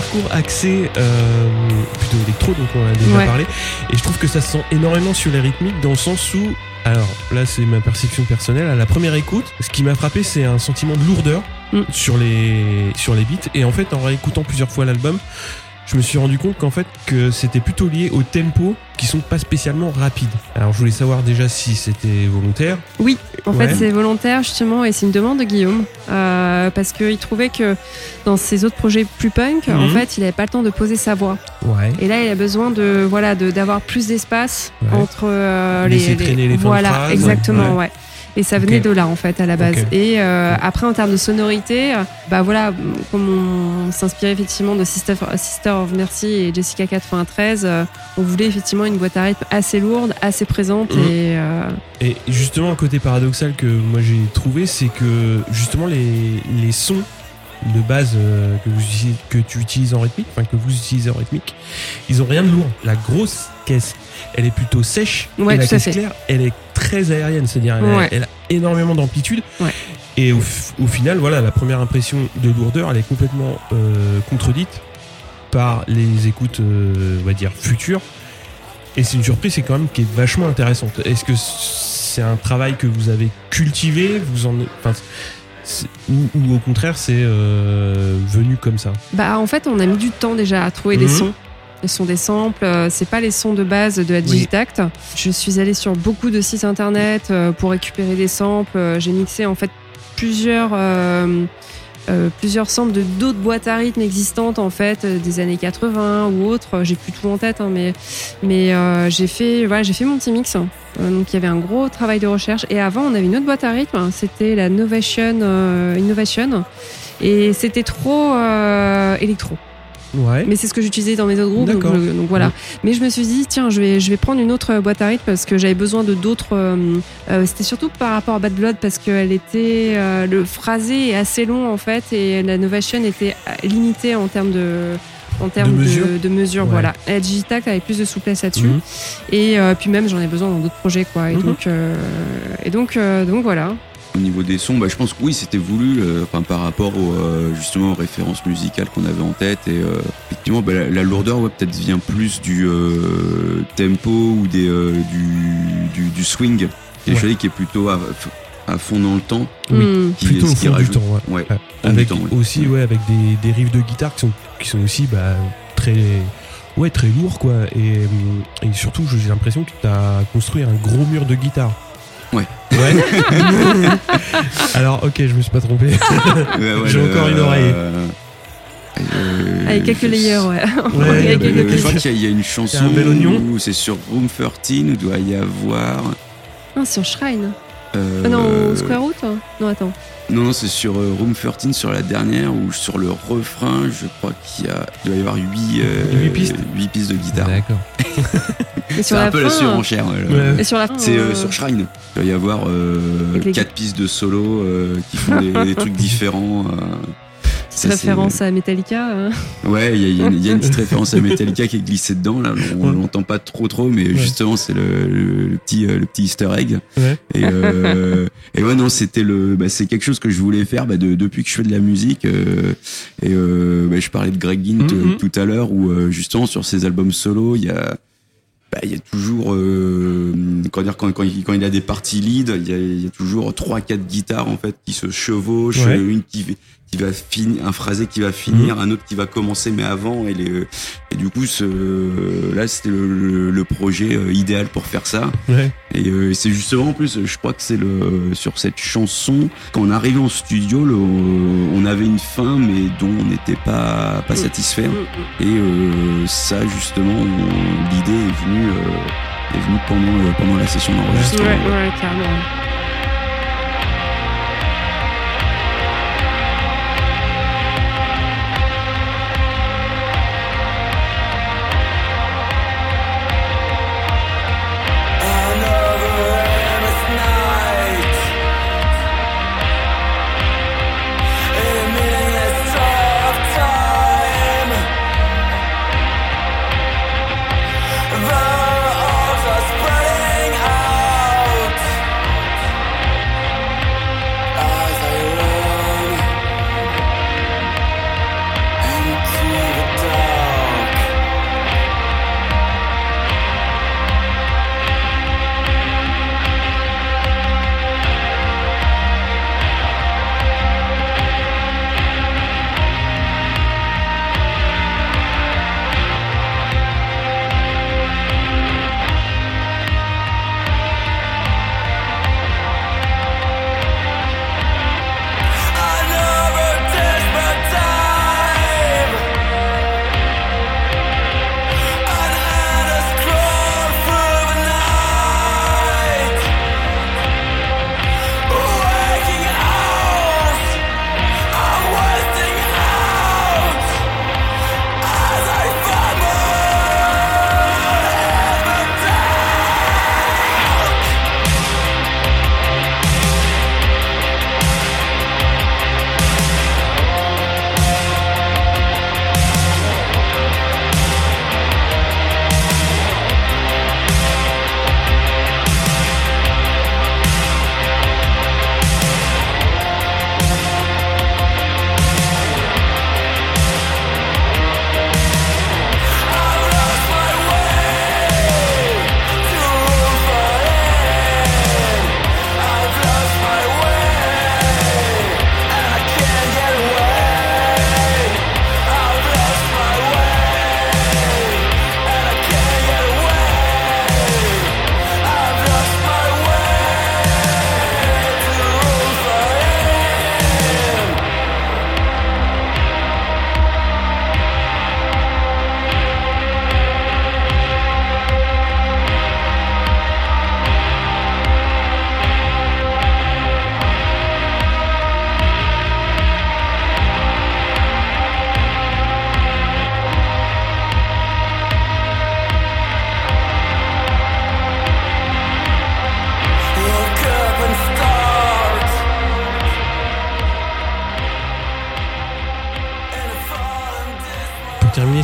Parcours axé euh, plutôt électro, donc on en a déjà Ouais. parlé. Et je trouve que ça se sent énormément sur les rythmiques dans le sens où, alors là c'est ma perception personnelle, à la première écoute, ce qui m'a frappé c'est un sentiment de lourdeur Mm. sur les sur les beats. Et en fait, en réécoutant plusieurs fois l'album, je me suis rendu compte qu'en fait que c'était plutôt lié au tempo qui sont pas spécialement rapides. Alors je voulais savoir déjà si c'était volontaire. Oui, en Ouais. fait, c'est volontaire justement, et c'est une demande de Guillaume, euh, parce qu'il trouvait que dans ses autres projets plus punk, en Mhm. fait, il n'avait pas le temps de poser sa voix. Ouais. Et là, il a besoin de voilà de d'avoir plus d'espace Ouais. entre euh, les, traîner les de voilà exactement Ouais. Et ça venait de là en fait à la base. Et euh, après en termes de sonorité, euh, bah voilà, comme on s'inspirait effectivement de Sister, Sister of Mercy et Jessica 93, euh, on voulait effectivement une boîte à rythme assez lourde, assez présente Mhm. et euh, Et justement, un côté paradoxal que moi j'ai trouvé, c'est que justement les, les sons de base euh, que, vous, que tu utilises en rythmique, enfin que vous utilisez en rythmique, ils ont rien de lourd. La grosse caisse, elle est plutôt sèche. Ouais, et la caisse claire, elle est très aérienne, c'est-à-dire elle, a- Ouais. elle a énormément d'amplitude. Ouais. Et au, final, voilà, la première impression de lourdeur, elle est complètement euh, contredite par les écoutes, euh, on va dire, futures. Et c'est une surprise, c'est quand même qui est vachement intéressante. Est-ce que c'est un travail que vous avez cultivé, vous en, enfin, ou, ou au contraire, c'est euh, venu comme ça? Bah, en fait, on a mis du temps déjà à trouver des Mhm. sons. Les sons des samples, euh, c'est pas les sons de base de la Digitact. Je suis allée sur beaucoup de sites internet euh, pour récupérer des samples. Euh, J'ai mixé en fait plusieurs, euh, plusieurs samples de d'autres boîtes à rythme existantes en fait euh, des années 80 ou autres. J'ai plus tout en tête, hein, mais mais euh, j'ai fait voilà j'ai fait mon petit mix. Donc il y avait un gros travail de recherche. Et avant, on avait une autre boîte à rythme. C'était la Novation Innovation. Et c'était trop électro. Ouais. Mais c'est ce que j'utilisais dans mes autres groupes. Donc, D'accord. je- donc voilà. Ouais. Mais je me suis dit, tiens, je vais, je vais prendre une autre boîte à rythme parce que j'avais besoin de d'autres. euh, euh, C'était surtout par rapport à Bad Blood parce qu'elle était. euh, le phrasé est assez long en fait et la Novation était euh, limitée en termes de. En termes de, mesure de mesure, Ouais. voilà. Et la Digitac avait plus de souplesse là-dessus. Mhm. Et euh, puis même, j'en ai besoin dans d'autres projets, quoi. Et Mhm. donc, euh, et donc, euh, donc voilà. Au niveau des sons, bah, je pense que oui, c'était voulu, euh, enfin, par rapport au, euh, justement aux références musicales qu'on avait en tête. Et euh, effectivement, bah, la, la lourdeur, ouais, peut-être vient plus du euh, tempo ou des, euh, du, du, du swing. Et Ouais. je qui est plutôt à, à fond dans le temps. Oui. Qui, Plutôt au fond du temps, ouais. Avec temps, ouais. aussi ouais avec des, des riffs de guitare qui sont qui sont aussi bah, très ouais très lourds quoi et, et surtout j'ai l'impression que tu as construit un gros mur de guitare Ouais. ouais alors ok je me suis pas trompé Ouais, ouais, J'ai le- encore une oreille. euh, euh, Avec quelques je- layers, ouais. Ouais, Il y a Euh, quelques je crois qu'il y a- il y a une chanson un bel oignon. où c'est sur Room 13 où doit y avoir. Ah, sur Shrine. Euh, Ah non, au Square Root hein Non, attends. Non, non, c'est sur euh, Room 13, sur la dernière, ou sur le refrain, je crois qu'il y a, il doit y avoir 8, Huit pistes. pistes de guitare. d'accord C'est sur un la peu la surenchère. ouais. Et sur la fin. C'est euh, euh, sur Shrine. Il doit y avoir euh, Avec les- 4 pistes de solo euh, qui font des, des trucs différents. Euh. petite référence à Metallica. hein. Ouais, il y, a- y une- il y a une petite référence à Metallica qui est glissée dedans. Là, on Ouais. l'entend pas trop trop, mais Ouais. justement c'est le, le, le petit euh, le petit Easter egg. Ouais. Et, euh, et ouais non, c'était le, bah, c'est quelque chose que je voulais faire bah, de- depuis que je fais de la musique. euh, et euh, bah, je parlais de Greg Ginn euh, Mhm. tout à l'heure, où euh, justement sur ses albums solo, il y a bah, il y a toujours euh, quand, quand, quand, il, quand il a des parties lead, il y a, il y a toujours trois quatre guitares en fait qui se chevauchent, Ouais. une qui qui va finir un phrasé qui va finir, un autre qui va commencer mais avant et les et du coup ce là c'était le, le, le projet euh, idéal pour faire ça. Ouais. Et euh, c'est justement en plus je crois que c'est le sur cette chanson quand on arrivait en studio le, on avait une fin mais dont on n'était pas pas satisfait. Et euh, ça justement l'idée est venue euh, est venue pendant euh, pendant la session Ouais, d'enregistrement ouais, carrément.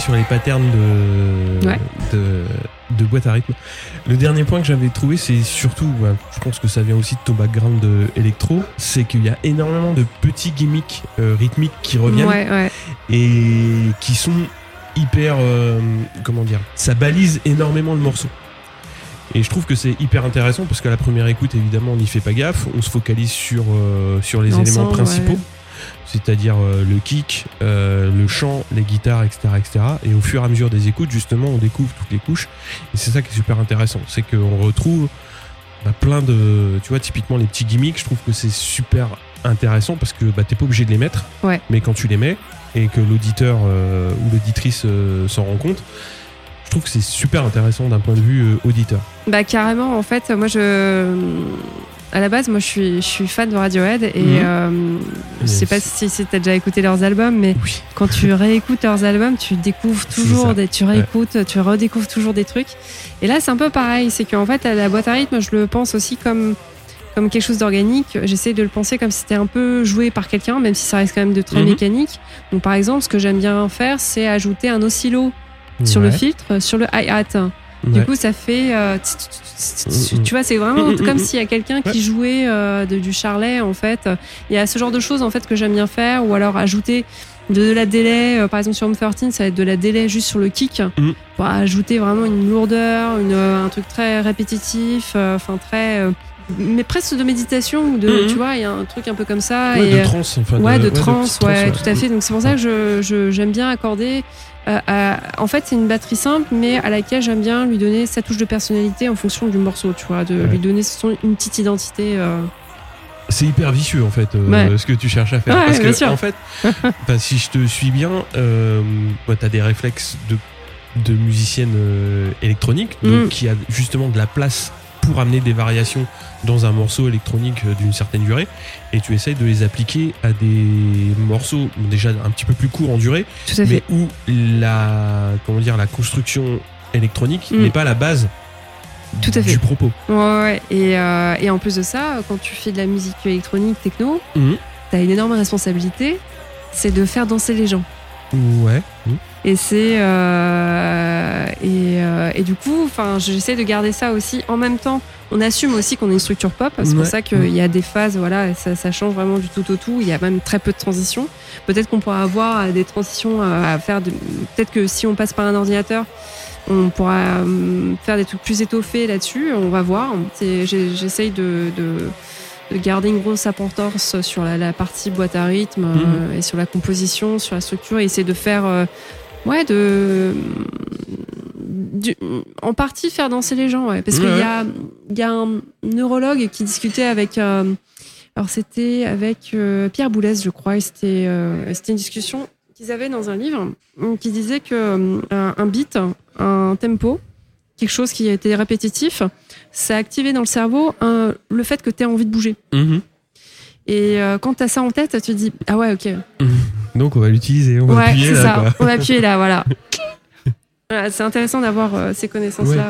Sur les patterns de, Ouais. de, de boîte à rythme, le dernier point que j'avais trouvé, c'est surtout, ouais, je pense que ça vient aussi de ton background de électro, c'est qu'il y a énormément de petits gimmicks euh, rythmiques qui reviennent Ouais, et qui sont hyper, euh, comment dire, ça balise énormément le morceau. Et je trouve que c'est hyper intéressant parce qu'à la première écoute, évidemment, on n'y fait pas gaffe. On se focalise sur, euh, sur les éléments principaux, ouais. C'est-à-dire euh, le kick, euh, le chant, les guitares, etc., etc. Et au fur et à mesure des écoutes, justement, on découvre toutes les couches. Et c'est ça qui est super intéressant. C'est qu'on retrouve bah, plein de. Tu vois, typiquement les petits gimmicks, je trouve que c'est super intéressant parce que bah, t'es pas obligé de les mettre. Ouais. Mais quand tu les mets et que l'auditeur euh, ou l'auditrice s'en rend compte, je trouve que c'est super intéressant d'un point de vue auditeur. Bah carrément, en fait, moi je... À la base, moi je suis, je suis fan de Radiohead et Mhm. euh, je sais pas si, si t'as déjà écouté leurs albums, mais Oui. quand tu réécoutes leurs albums, tu découvres toujours des, tu réécoutes, tu redécouvres toujours des trucs. Et là, c'est un peu pareil, c'est qu'en fait, à la boîte à rythme, je le pense aussi comme comme quelque chose d'organique. J'essaie de le penser comme si c'était un peu joué par quelqu'un, même si ça reste quand même de très Mhm. mécanique. Donc, par exemple, ce que j'aime bien faire, c'est ajouter un oscillo sur le filtre, sur le hi-hat. Du coup, ça fait. euh. Tu vois, c'est vraiment Mm, mm, comme mm. s'il y a quelqu'un qui jouait euh, de- du charlet, en fait. Il y a ce genre de choses, en fait, que j'aime bien faire. Ou alors ajouter de la délai. euh, par exemple, sur Home 13, ça va être de la délai juste sur le kick. Pour ajouter vraiment une lourdeur, une, un truc très répétitif. Enfin, très. mais presque de méditation. ou De. Tu vois, il y a un truc un peu comme ça. Ouais, et, de trance, enfin. ouais, de, trance, trance, ouais, tout à fait. Donc c'est pour ça que je- j'aime bien accorder. Euh, en fait, c'est une batterie simple, mais à laquelle j'aime bien lui donner sa touche de personnalité en fonction du morceau, tu vois, de Ouais. lui donner son, une petite identité. euh. C'est hyper vicieux en fait euh, Ouais. ce que tu cherches à faire. Ouais, Parce que sûr. en fait, bah, si je te suis bien, bah, t'as des réflexes de, de musicienne électronique, donc Mm. qui a justement de la place pour amener des variations dans un morceau électronique euh, d'une certaine durée, et tu essayes de les appliquer à des morceaux déjà un petit peu plus courts en durée, mais fait. où la comment dire la construction électronique Mm. n'est pas la base Tout à fait. du propos. Ouais, ouais. Et, euh, et en plus de ça, quand tu fais de la musique électronique, techno, Mhm. t'as une énorme responsabilité, c'est de faire danser les gens. Ouais. Et c'est euh, et, euh, et du coup, enfin, j'essaie de garder ça aussi. En même temps, on assume aussi qu'on est une structure pop. C'est pour Ouais. ça qu'il y a des phases, voilà, ça, ça change vraiment du tout au tout. Il y a même très peu de transitions. Peut-être qu'on pourra avoir euh, des transitions à faire. de- Peut-être que si on passe par un ordinateur. On pourra faire des trucs plus étoffés là-dessus, on va voir. J'essaye de, de, de garder une grosse importance sur la, la partie boîte à rythme euh, et sur la composition, sur la structure, et essayer de faire, euh, ouais, de, du- en partie faire danser les gens, ouais, parce qu'il Ouais, y a, il y a un neurologue qui discutait avec, euh, alors c'était avec euh, Pierre Boulez, je crois, et c'était, euh, c'était une discussion qu'ils avaient dans un livre qui disait que un, un beat, un tempo, quelque chose qui était répétitif, ça activait dans le cerveau un- le fait que tu as envie de bouger. Mhm. Et euh, quand tu as ça en tête, tu te dis ah ouais, ok. Donc on va l'utiliser, on va ouais, appuyer c'est là. ça. quoi. On va appuyer là, voilà. Voilà, c'est intéressant d'avoir euh, ces connaissances-là.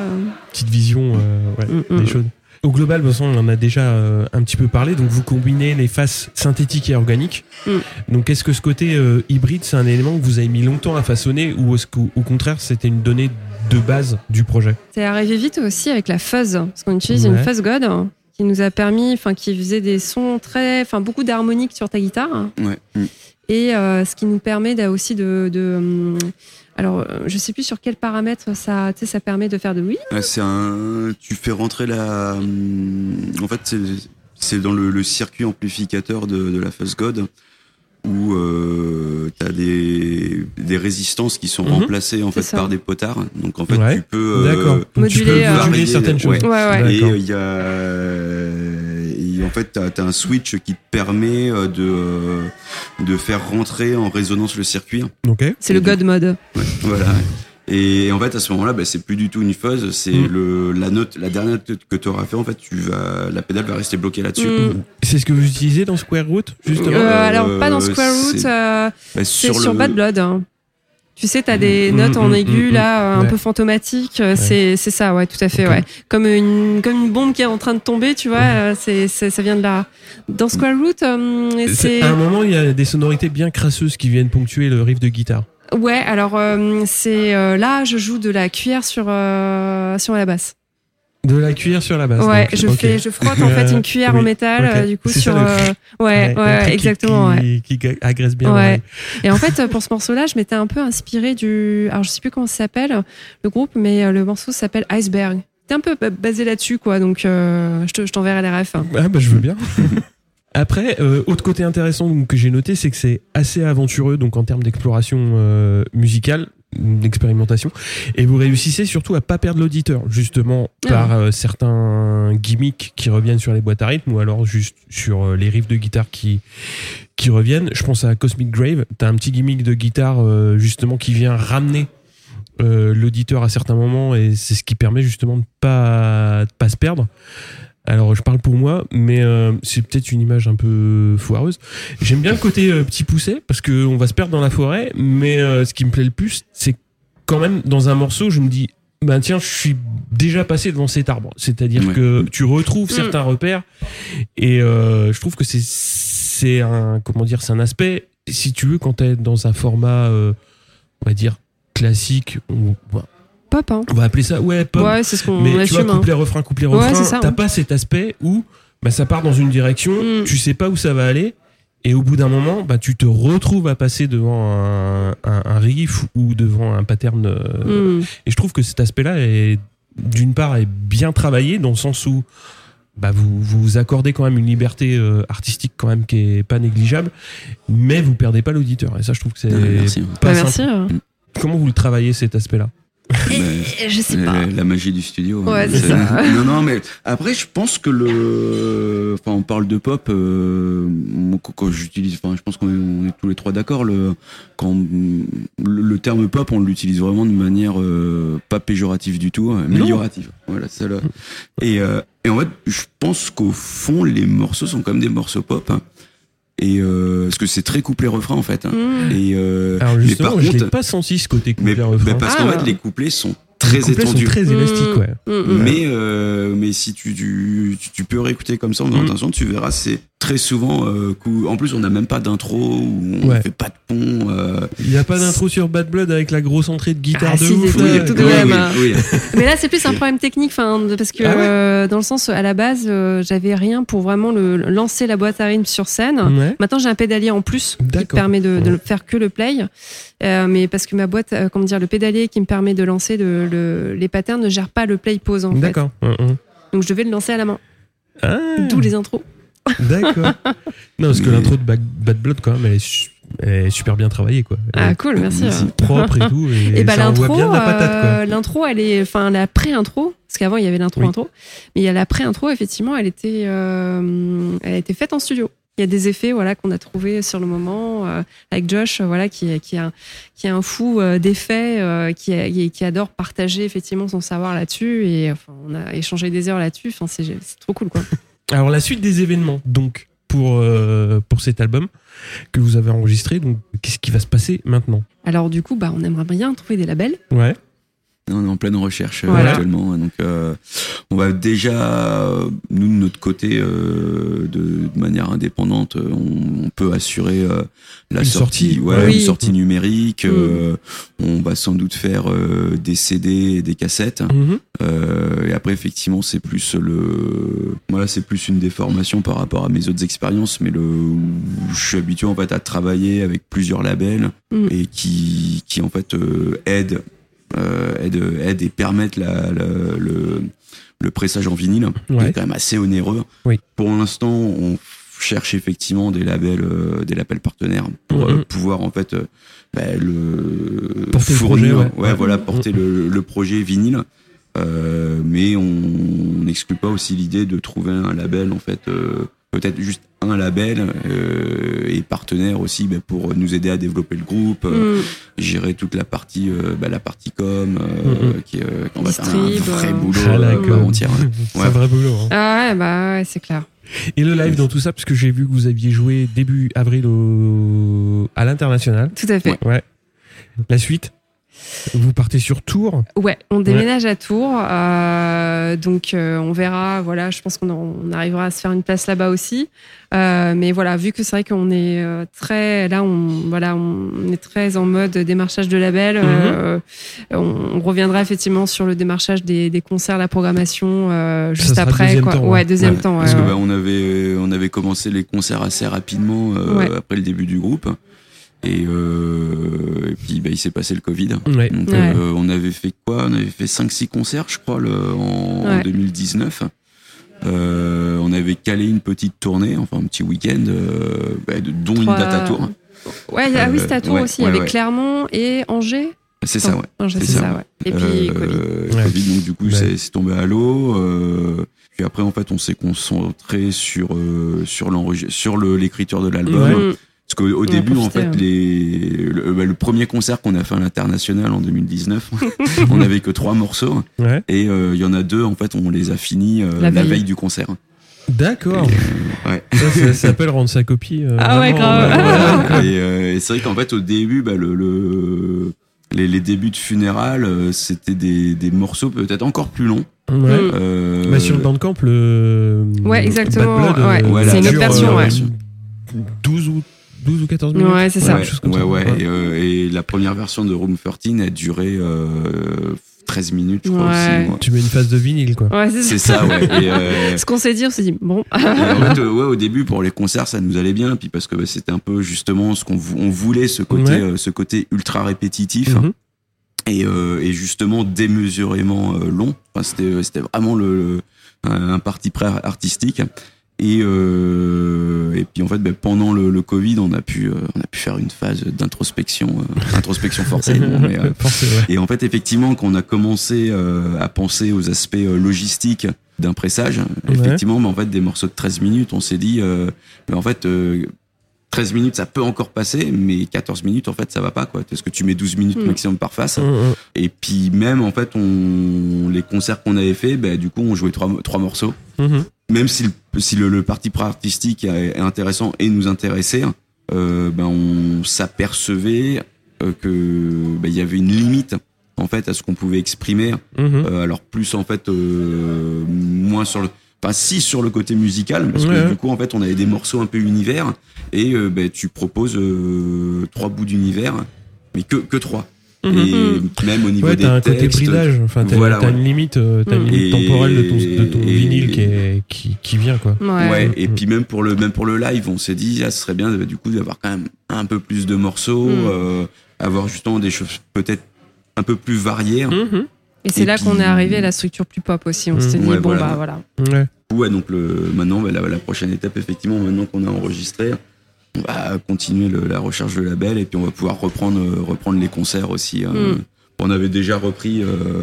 petite vision euh, ouais, Mm, mm. des choses. Au global, on en a déjà euh, un petit peu parlé. Donc, vous combinez les faces synthétiques et organiques. Mm. Donc, est-ce que ce côté euh, hybride, c'est un élément que vous avez mis longtemps à façonner ou est-ce qu'au au contraire, c'était une donnée de base du projet C'est arrivé vite aussi avec la fuzz, parce qu'on utilise Ouais. une fuzz god qui nous a permis, enfin qui faisait des sons très, enfin beaucoup d'harmoniques sur ta guitare. Ouais. Mm. Et euh, ce qui nous permet aussi de, de hum, alors euh, je sais plus sur quel paramètre ça, tu sais, ça permet de faire de oui. C'est un. Tu fais rentrer la. hum, En fait, c'est c'est dans le, le circuit amplificateur de, de la Fuzz God où euh, tu as des, des résistances qui sont Mhm. remplacées en fait ça. par des potards. Donc en fait, Ouais. tu peux. euh, moduler, euh, varier, certaines choses. ouais. Ouais ouais. Et euh, il y a. et en fait, tu as, un switch qui te permet euh, de, euh, de faire rentrer en résonance le circuit. Ok. C'est le god mode. Ouais, voilà. Et en fait, à ce moment-là, bah, c'est plus du tout une fuzz, c'est Mm. le la note, la dernière note que tu auras fait. En fait, tu vas, la pédale va rester bloquée là-dessus. Mm. C'est ce que vous utilisez dans Square Root, justement Euh, Euh, alors pas dans Square Root, c'est- euh, Bah, c'est sur, le- Bad Blood. hein. Tu sais, t'as des Mm, notes en aigu là, un ouais. peu fantomatiques. C'est ça, ouais, tout à fait, Ok. ouais. Comme une comme une bombe qui est en train de tomber, tu vois. euh, C'est ça vient de là. Dans Square Root, euh, c'est À un moment, il y a des sonorités bien crasseuses qui viennent ponctuer le riff de guitare. Ouais, alors euh, c'est euh, là, je joue de la cuillère sur euh, sur la basse. De la cuillère sur la basse. ouais, donc, je fais, je frotte en fait une cuillère oui, en métal, ok. euh, du coup sur. ça, le- ouais, ouais, qui- exactement. ouais. qui, agresse bien. Ouais. Et en fait, pour ce morceau-là, je m'étais un peu inspiré du. Alors, je sais plus comment ça s'appelle, le groupe, mais le morceau s'appelle Iceberg. C'était un peu ba- basé là-dessus, quoi. Donc, te- je t'enverrai les refs. hein. Ah bah je veux bien. Après, euh, autre côté intéressant donc, que j'ai noté, c'est que c'est assez aventureux donc en termes d'exploration euh, musicale, d'expérimentation, et vous réussissez surtout à pas perdre l'auditeur, justement Ah. par euh, certains gimmicks qui reviennent sur les boîtes à rythme ou alors juste sur les riffs de guitare qui qui reviennent. Je pense à Cosmic Grave. T'as un petit gimmick de guitare justement qui vient ramener l'auditeur à certains moments et c'est ce qui permet justement de pas de pas se perdre. Alors je parle pour moi, mais euh, c'est peut-être une image un peu foireuse. J'aime bien le côté euh, petit poussé parce que on va se perdre dans la forêt, mais euh, ce qui me plaît le plus, c'est quand même dans un morceau, je me dis, ben tiens, je suis déjà passé devant cet arbre. C'est-à-dire Ouais. que tu retrouves Mm. certains repères et euh, je trouve que c'est c'est un comment dire, c'est un aspect. Si tu veux, quand t'es dans un format, euh, on va dire classique, on, Pop, hein. on va appeler ça, ouais, pop. Ouais, c'est ce qu'on Mais tu vois, assume. hein. couplet refrain, couplet Ouais, refrain, c'est ça, t'as ouais. pas cet aspect où bah, ça part dans une direction, Mm. tu sais pas où ça va aller, et au bout d'un moment, bah, tu te retrouves à passer devant un, un, un riff ou devant un pattern. euh, Hmm. Et je trouve que cet aspect-là est, d'une part, est bien travaillé dans le sens où bah, vous vous accordez quand même une liberté euh, artistique quand même qui est pas négligeable, mais vous perdez pas l'auditeur. Et ça, je trouve que c'est merci. pas Bah, simple. merci. hein. Comment vous le travaillez cet aspect-là? Et- je sais La, pas. la magie du studio. Ouais, hein. c'est ça. Non, non, mais après, je pense que le. Enfin, on parle de pop. euh, quand- quand j'utilise. Enfin, je pense qu'on est, tous les trois d'accord. Le, quand le, le terme pop, on l'utilise vraiment de manière euh, pas péjorative du tout, hein, améliorative. Voilà, c'est là. Et, euh, et en fait, je pense qu'au fond, les morceaux sont comme des morceaux pop. hein. Et euh, parce que c'est très couplet refrain en fait. hein. Hmm. Et euh, Alors mais justement, par je contre, pas senti ce côté mais, couplet mais refrain. parce Ah. qu'en fait, les couplets sont très Les couplets sont étendus. très élastiques, ouais. Hmm, hmm. Mais, euh, mais si tu, tu, tu, peux réécouter comme ça en faisant Mm. attention, tu verras, c'est très souvent. euh, en plus, on n'a même pas d'intro, ou on Ouais. fait pas de pont. euh, Il n'y a pas d'intro sur Bad Blood avec la grosse entrée de guitare Ah, de si, ouf. tout- ouais. tout de oui, même. oui, oui. Mais là, c'est plus un problème technique, parce que Ah ouais euh, dans le sens, à la base, euh, j'avais rien pour vraiment le, lancer la boîte à rythme sur scène. Ouais. Maintenant, j'ai un pédalier en plus qui permet de, de faire que le play. Euh, mais parce que ma boîte, euh, comment dire, le pédalier qui me permet de lancer le- le- les patterns ne gère pas le play pause en fait. D'accord. Donc je devais le lancer à la main. Ah, D'où les intros. D'accord. non, parce que Mais- l'intro de Bad, Bad Blood, quand même, elle est, elle est super bien travaillée, quoi. Elle Ah est cool, merci. Merci. propre et tout. Et, Et bah l'intro, euh, l'intro, elle est, enfin la pré-intro, parce qu'avant il y avait l'intro Oui. intro, mais il y a la pré-intro effectivement, elle était, euh, elle a été faite en studio. Il y a des effets voilà qu'on a trouvé sur le moment euh, avec Josh voilà qui qui a qui a un fou euh, d'effets euh, qui, adore partager effectivement son savoir là-dessus et enfin on a échangé des heures là-dessus enfin c'est c'est trop cool quoi. Alors, la suite des événements, donc, pour, euh, pour cet album que vous avez enregistré, donc, qu'est-ce qui va se passer maintenant? Alors du coup bah on aimerait bien trouver des labels. Ouais. On est en pleine recherche euh, Voilà. actuellement. Donc, euh, on va déjà, nous, de notre côté, euh, de, de manière indépendante, on, on peut assurer euh, la Une sortie, sortie, ouais, ouais. une sortie numérique. Mm. euh, on va sans doute faire euh, des CD et des cassettes. Mhm. Euh, et après, effectivement, c'est plus le, voilà, c'est plus une déformation par rapport à mes autres expériences, mais le, où je suis habitué en fait à travailler avec plusieurs labels Mm. et qui, qui en fait euh, aident, euh, aident, aident et permettent la, la- le, le pressage en vinyle, qui est quand même assez onéreux. Oui. Pour l'instant, on cherche effectivement des labels, euh, des labels partenaires pour euh, Mhm. pouvoir en fait bah, le Porter le fournir, projet, ouais. Ouais. voilà, porter le, le projet vinyle. Euh, mais on n'exclut pas aussi l'idée de trouver un label en fait euh, peut-être juste un label euh, et partenaire aussi bah, pour nous aider à développer le groupe euh, Mm. gérer toute la partie euh, bah, la partie com euh, Mhm. qui euh, on va faire un vrai euh. boulot Ah, euh, entier C'est un Ouais. vrai boulot. hein. Ah ouais bah ouais c'est clair. Et le live dans tout ça, parce que j'ai vu que vous aviez joué début avril au... à l'international. Tout à fait. Ouais. La suite Vous partez sur Tours. Ouais, on déménage à Tours, euh, donc euh, on verra. Voilà, je pense qu'on on arrivera à se faire une place là-bas aussi. Euh, mais voilà, vu que c'est vrai qu'on est très là, on voilà, on est très en mode démarchage de label. euh, on, on reviendra effectivement sur le démarchage des, des concerts, la programmation euh, juste sera après. deuxième quoi. temps, ouais. ouais. deuxième Ouais, temps. Parce ouais, que bah, on avait on avait commencé les concerts assez rapidement euh, Ouais. après le début du groupe et, euh, et puis bah, il s'est passé le Covid. Ouais. Donc Ouais. euh, on avait fait quoi? On avait fait 5-6 concerts, je crois, le, en, en Ouais. 2019. Euh, on avait calé une petite tournée, enfin un petit week-end, euh, bah, dont Trois- une date à Tours. Ouais, y a- ah oui, Euh, c'était à Tours ouais, aussi. Il y ouais, avait ouais. Clermont et Angers? C'est ça, ouais. Angers, c'est ça. ça, ouais. Et puis Euh, Covid. Ouais. Covid, donc du coup, Ouais. c'est tombé à l'eau. euh, puis après, en fait, on s'est concentré sur euh, sur sur l'écriture de l'album. Parce qu'au au début, en fait, hein. les, le, bah, le premier concert qu'on a fait à l'international en 2019, on n'avait que trois morceaux Ouais. et euh, il y en a deux, en fait, on les a finis euh, La la, veille. veille. du concert. D'accord. Euh, ouais. Ça, s'appelle rendre sa copie. euh, Ah ouais, grave. euh. Et, euh, et c'est vrai qu'en fait, au début, bah, le, le- les, les débuts de Funéral, euh, c'était des, des morceaux peut-être encore plus longs. Ouais. Mm. Euh, Bah, sur le Bandcamp, le. Ouais, exactement, ouais. euh, C'est une autre version, euh, ouais. 12 ou, 12 ou 14 minutes. Ouais, c'est ça. ouais, ouais, ça. ouais. Et, euh, et la première version de Room 13 a duré euh, 13 minutes, je crois Ouais. aussi. Tu mets une phase de vinyle, quoi. Ouais, c'est C'est ça. ça, ouais. Et, euh, Ce qu'on s'est dit, on s'est dit, bon. en fait, euh, ouais, au début, pour les concerts, ça nous allait bien, puis parce que bah, c'était un peu justement ce qu'on vou- on voulait, ce côté, Ouais. euh, ce côté ultra répétitif. Mhm. et, euh, et justement démesurément euh, long. Enfin, c'était euh, vraiment le, le- un parti près artistique. Et euh, et puis en fait, ben, pendant le, le Covid, on a pu euh, on a pu faire une phase d'introspection, euh, introspection forcée. bon, mais, euh, ouais. et en fait, effectivement, quand on a commencé euh, à penser aux aspects euh, logistiques d'un pressage, effectivement, mais en fait, des morceaux de 13 minutes, on s'est dit, euh, mais en fait, euh, 13 minutes, ça peut encore passer, mais 14 minutes, en fait, ça va pas, quoi. Parce que tu mets 12 minutes Mm. maximum par face. Mm, mm. Et puis, même, en fait, on, les concerts qu'on avait fait, ben, du coup, on jouait trois, trois morceaux. Même si le, si le, le parti artistique est est intéressant et nous intéressait, euh, ben, on s'apercevait euh, que ben, il y avait une limite en fait à ce qu'on pouvait exprimer. Mhm. Euh, alors plus en fait euh, moins sur le, enfin si sur le côté musical parce Ouais. que du coup en fait on avait des morceaux un peu univers et euh, ben, tu proposes euh, trois bouts d'univers mais que que trois. Mhm. Et même au niveau Ouais, des t'as un côté bridage. Enfin, t'as Voilà, ouais. une limite, euh, t'as une limite Et- temporelle de ton, de ton et- vinyle qui, est, qui, qui vient, quoi. Ouais. Ouais, et Mm. puis même pour le même pour le live, on s'est dit ah, ce serait bien bah, du coup d'avoir quand même un peu plus de morceaux, Mm. euh, avoir justement des choses peut-être un peu plus variées. Mhm. Et c'est là qu'on est arrivé à la structure plus pop aussi. On Mm. s'est dit, Ouais, bon, voilà. bah voilà. Ouais. Ouais, donc le maintenant bah, la, la prochaine étape effectivement maintenant qu'on a enregistré, on va continuer le- la recherche de label et puis on va pouvoir reprendre euh, reprendre les concerts aussi. euh. Mm. On avait déjà repris euh,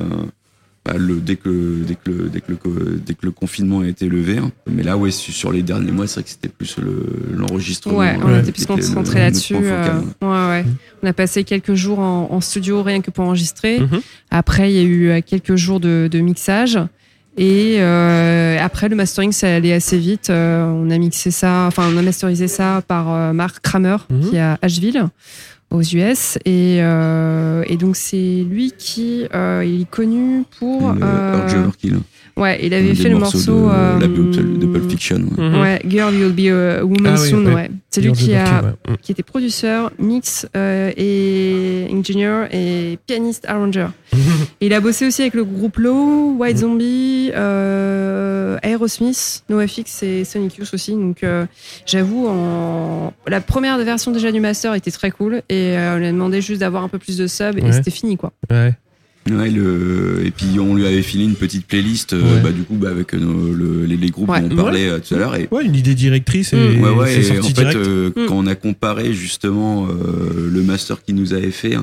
bah, le dès que dès que le, dès que le dès que le confinement a été levé. hein. Mais là ouais su- sur les derniers mois c'est vrai que c'était plus le l'enregistrement. Ouais, on euh, était plus le là-dessus. euh, ouais, ouais. On a passé quelques jours en, en studio rien que pour enregistrer. Mhm. Après, il y a eu quelques jours de, de mixage. Et euh, après, le mastering, ça allait assez vite. Euh, on a mixé ça, enfin, on a masterisé ça par euh, Mark Kramer, Mhm. qui est à Asheville, aux US. Et, euh, et donc, c'est lui qui euh, il est connu pour. Le euh, Overkill. ouais, il avait fait le morceau. de, euh, de Pulp Fiction. ouais. Mhm. Ouais, Girl, You'll Be a Woman Ah oui, Soon. ouais. Ouais. C'est lui qui a ouais. Mm. qui était producteur, mix euh, et engineer et pianiste arranger. Et il a bossé aussi avec le groupe Low, White Mhm. Zombie, euh, Aerosmith, NoFX et Sonic Youth aussi. Donc euh, j'avoue, en... la première version déjà du master était très cool et euh, on lui a demandé juste d'avoir un peu plus de sub et c'était fini quoi. Ouais. Ouais, le... Et puis on lui avait filé une petite playlist, euh, Ouais. bah, du coup, bah, avec nos- le- les, les groupes Ouais. dont on parlait tout à l'heure. Et... Ouais, une idée directrice et Mm. En sorti fait, direct. euh, Mm. quand on a comparé justement euh, le master qu'il nous avait fait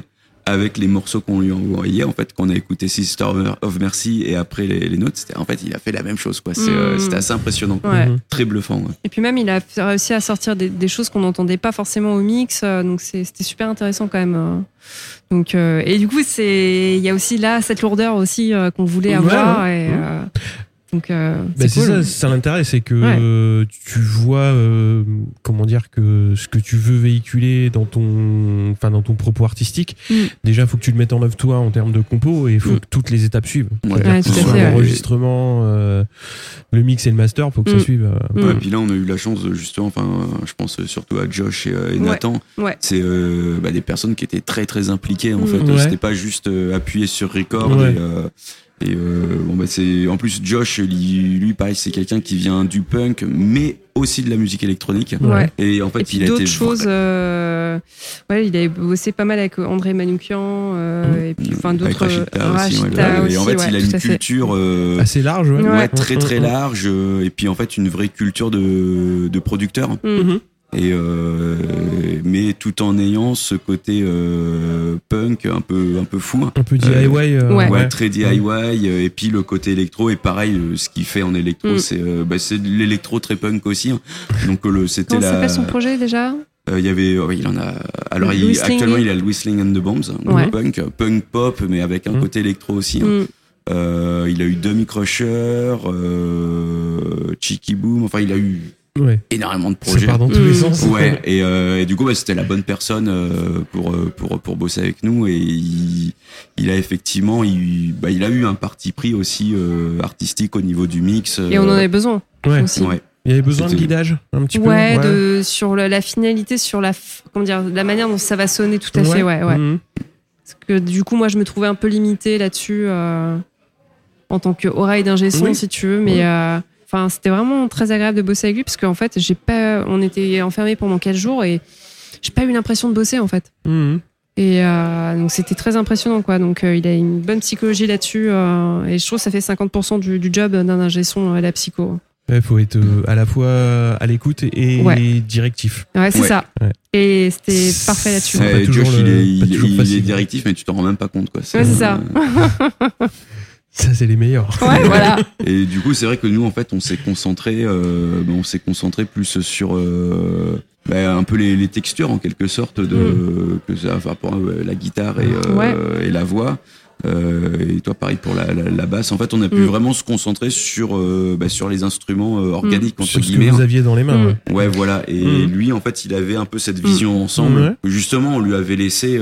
avec les morceaux qu'on lui envoyait, en fait, quand on a écouté Sister of Mercy et après les, les notes, c'était en fait, il a fait la même chose, quoi. Euh, Mm. C'était assez impressionnant, quoi. Ouais. Mhm. très bluffant. ouais. Et puis même, il a réussi à sortir des, des choses qu'on n'entendait pas forcément au mix, euh, donc c'était super intéressant quand même. euh. Donc euh, et du coup, c'est il y a aussi là cette lourdeur aussi euh, qu'on voulait avoir. ouais. Et, euh, Donc, euh, Bah, c'est cool. ça, c'est ça l'intérêt, c'est que Ouais. euh, tu vois, euh, comment dire, que ce que tu veux véhiculer dans ton, enfin dans ton propos artistique. Mm. Déjà, il faut que tu le mettes en œuvre toi en termes de compo et il faut Mm. que toutes les étapes suivent. Ouais. Ouais, Que ce tout à soit fait, ouais. l'enregistrement, euh, le mix et le master, faut que Mm. ça suive. euh, Mm. Ouais, puis là, on a eu la chance, justement, enfin, euh, je pense surtout à Josh et, euh, et Ouais. Nathan. Ouais. C'est euh, bah, des personnes qui étaient très très impliquées en Mm. fait. Ouais. C'était pas juste euh, appuyer sur record Ouais. et, euh, et, euh, bon bah c'est en plus Josh lui, lui pareil c'est quelqu'un qui vient du punk mais aussi de la musique électronique Ouais. et en fait Et puis il a été d'autres choses. euh, ouais, il avait bossé pas mal avec André Manoukian euh, et puis enfin avec d'autres. Rachida aussi, ouais, Rachida ouais. et en aussi, fait ouais, il a une culture euh, assez large. Ouais. Ouais. ouais, très très Mm, mm, mm. large euh, et puis en fait une vraie culture de, de producteur Mm. Et euh, mais tout en ayant ce côté euh, punk un peu un peu fou Un peu DIY. euh, Ouais. Ouais, très DIY et puis le côté électro et pareil ce qu'il fait en électro Mm. c'est euh, bah, c'est de l'électro très punk aussi hein. donc le c'était Comment la s'appelle son projet déjà? Euh, il y avait ouais, il en a alors il- Whistling. actuellement il a le Whistling and the Bombs donc Ouais. punk punk pop mais avec un Mm. côté électro aussi hein. Mm. Euh, il a eu Dummy Crusher euh, Cheeky Boom enfin il a eu Ouais. énormément de Ça projets part dans tous les sens. Ouais, et, euh, et du coup, bah, c'était la bonne personne euh, pour, euh, pour, pour bosser avec nous. Et il, il a effectivement, il, bah, il a eu un parti pris aussi euh, artistique au niveau du mix. Et on en avait besoin Ouais. aussi. Ouais. Il y avait besoin de guidage un petit peu. Ouais, de, sur la, la finalité, sur la, comment dire, la manière dont ça va sonner, tout à fait, ouais, ouais. Mhm. Parce que du coup, moi, je me trouvais un peu limitée là-dessus euh, en tant que oreille d'ingé son, Oui. si tu veux. Mais euh, enfin, c'était vraiment très agréable de bosser avec lui parce qu'en fait, j'ai pas, on était enfermés pendant quatre jours et j'ai pas eu l'impression de bosser en fait. Mhm. Et euh, donc c'était très impressionnant quoi. Donc euh, il a une bonne psychologie là-dessus euh, et je trouve que ça fait 50% du, du job d'un ingé son la psycho. Ouais, faut être à la fois à l'écoute et Ouais. directif. Ouais, c'est Ouais. ça. Ouais. Et c'était parfait là-dessus. Josh, le- il est, il, il directif, mais tu t'en rends même pas compte. Quoi. Ouais, c'est ça. Ça, c'est les meilleurs. Ouais, voilà. Et du coup, c'est vrai que nous, en fait, on s'est concentré, euh, ben, on s'est concentré plus sur euh, ben, un peu les, les textures en quelque sorte de que ça, enfin, pour euh, la guitare et, euh, Mm. Ouais. et la voix. Euh, et toi, pareil pour la, la, la basse. En fait, on a pu Mm. vraiment se concentrer sur euh, ben, sur les instruments euh, organiques entre Sur ce que vous aviez dans les mains. Mm. ouais. Ouais, voilà. Et Mm. lui, en fait, il avait un peu cette vision ensemble. Justement, on lui avait laissé.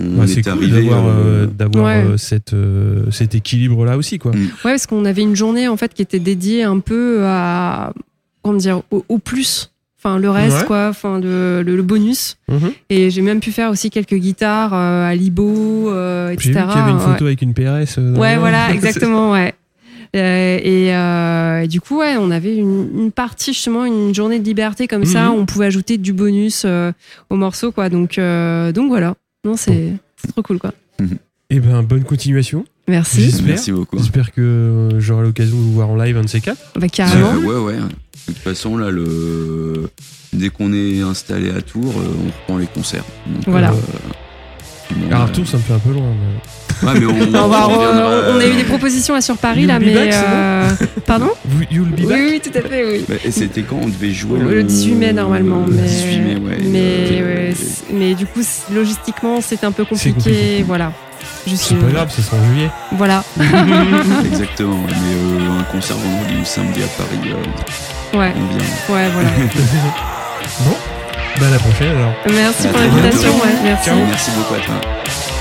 On Ouais, c'est cool d'avoir euh, euh, d'avoir Ouais. euh, cette, euh, cet équilibre là aussi quoi. Mm. Ouais, parce qu'on avait une journée en fait qui était dédiée un peu à comment dire au, au plus, enfin le reste Ouais. quoi, enfin le, le, le bonus. Mhm. Et j'ai même pu faire aussi quelques guitares euh, à Libo, euh, J'ai etc. vu qu'il y avait une Ouais. photo avec une PRS. euh, Ouais, voilà, exactement, ouais. Euh, et, euh, et du coup, ouais, on avait une, une partie justement, une journée de liberté comme ça. Mhm. On pouvait ajouter du bonus euh, au morceau, quoi. Donc, euh, donc voilà. Non, c'est trop cool, quoi. Eh ben bonne continuation. Merci. J'espère. Merci beaucoup. J'espère que euh, j'aurai l'occasion de vous voir en live un de ces quatre. Bah, carrément. Euh, ouais, ouais. De toute façon, là, le... dès qu'on est installé à Tours, euh, on reprend les concerts. Donc, Voilà. euh, bon, Alors euh, Tours ça me fait un peu loin. mais- ouais, mais on, On, va re- reviendra, on a eu euh, des propositions là sur Paris, You'll là, mais. back, euh, Pardon You'll be Oui, back. oui, tout à fait, oui. bah, et C'était quand on devait jouer Le 18 mai normalement, Le mais 18 mai, ouais. mais, Euh, ouais, c'est- mais du coup logistiquement c'est un peu compliqué, compliqué. voilà. Je suis C'est pas grave, ça sera en juillet. voilà, Exactement. Mais euh, un concert vendredi ou samedi à Paris, euh, ouais, on vient. ouais, voilà. Bon, bah à la prochaine alors. Merci À pour l'invitation, ouais, merci. Ciao. Merci beaucoup à toi.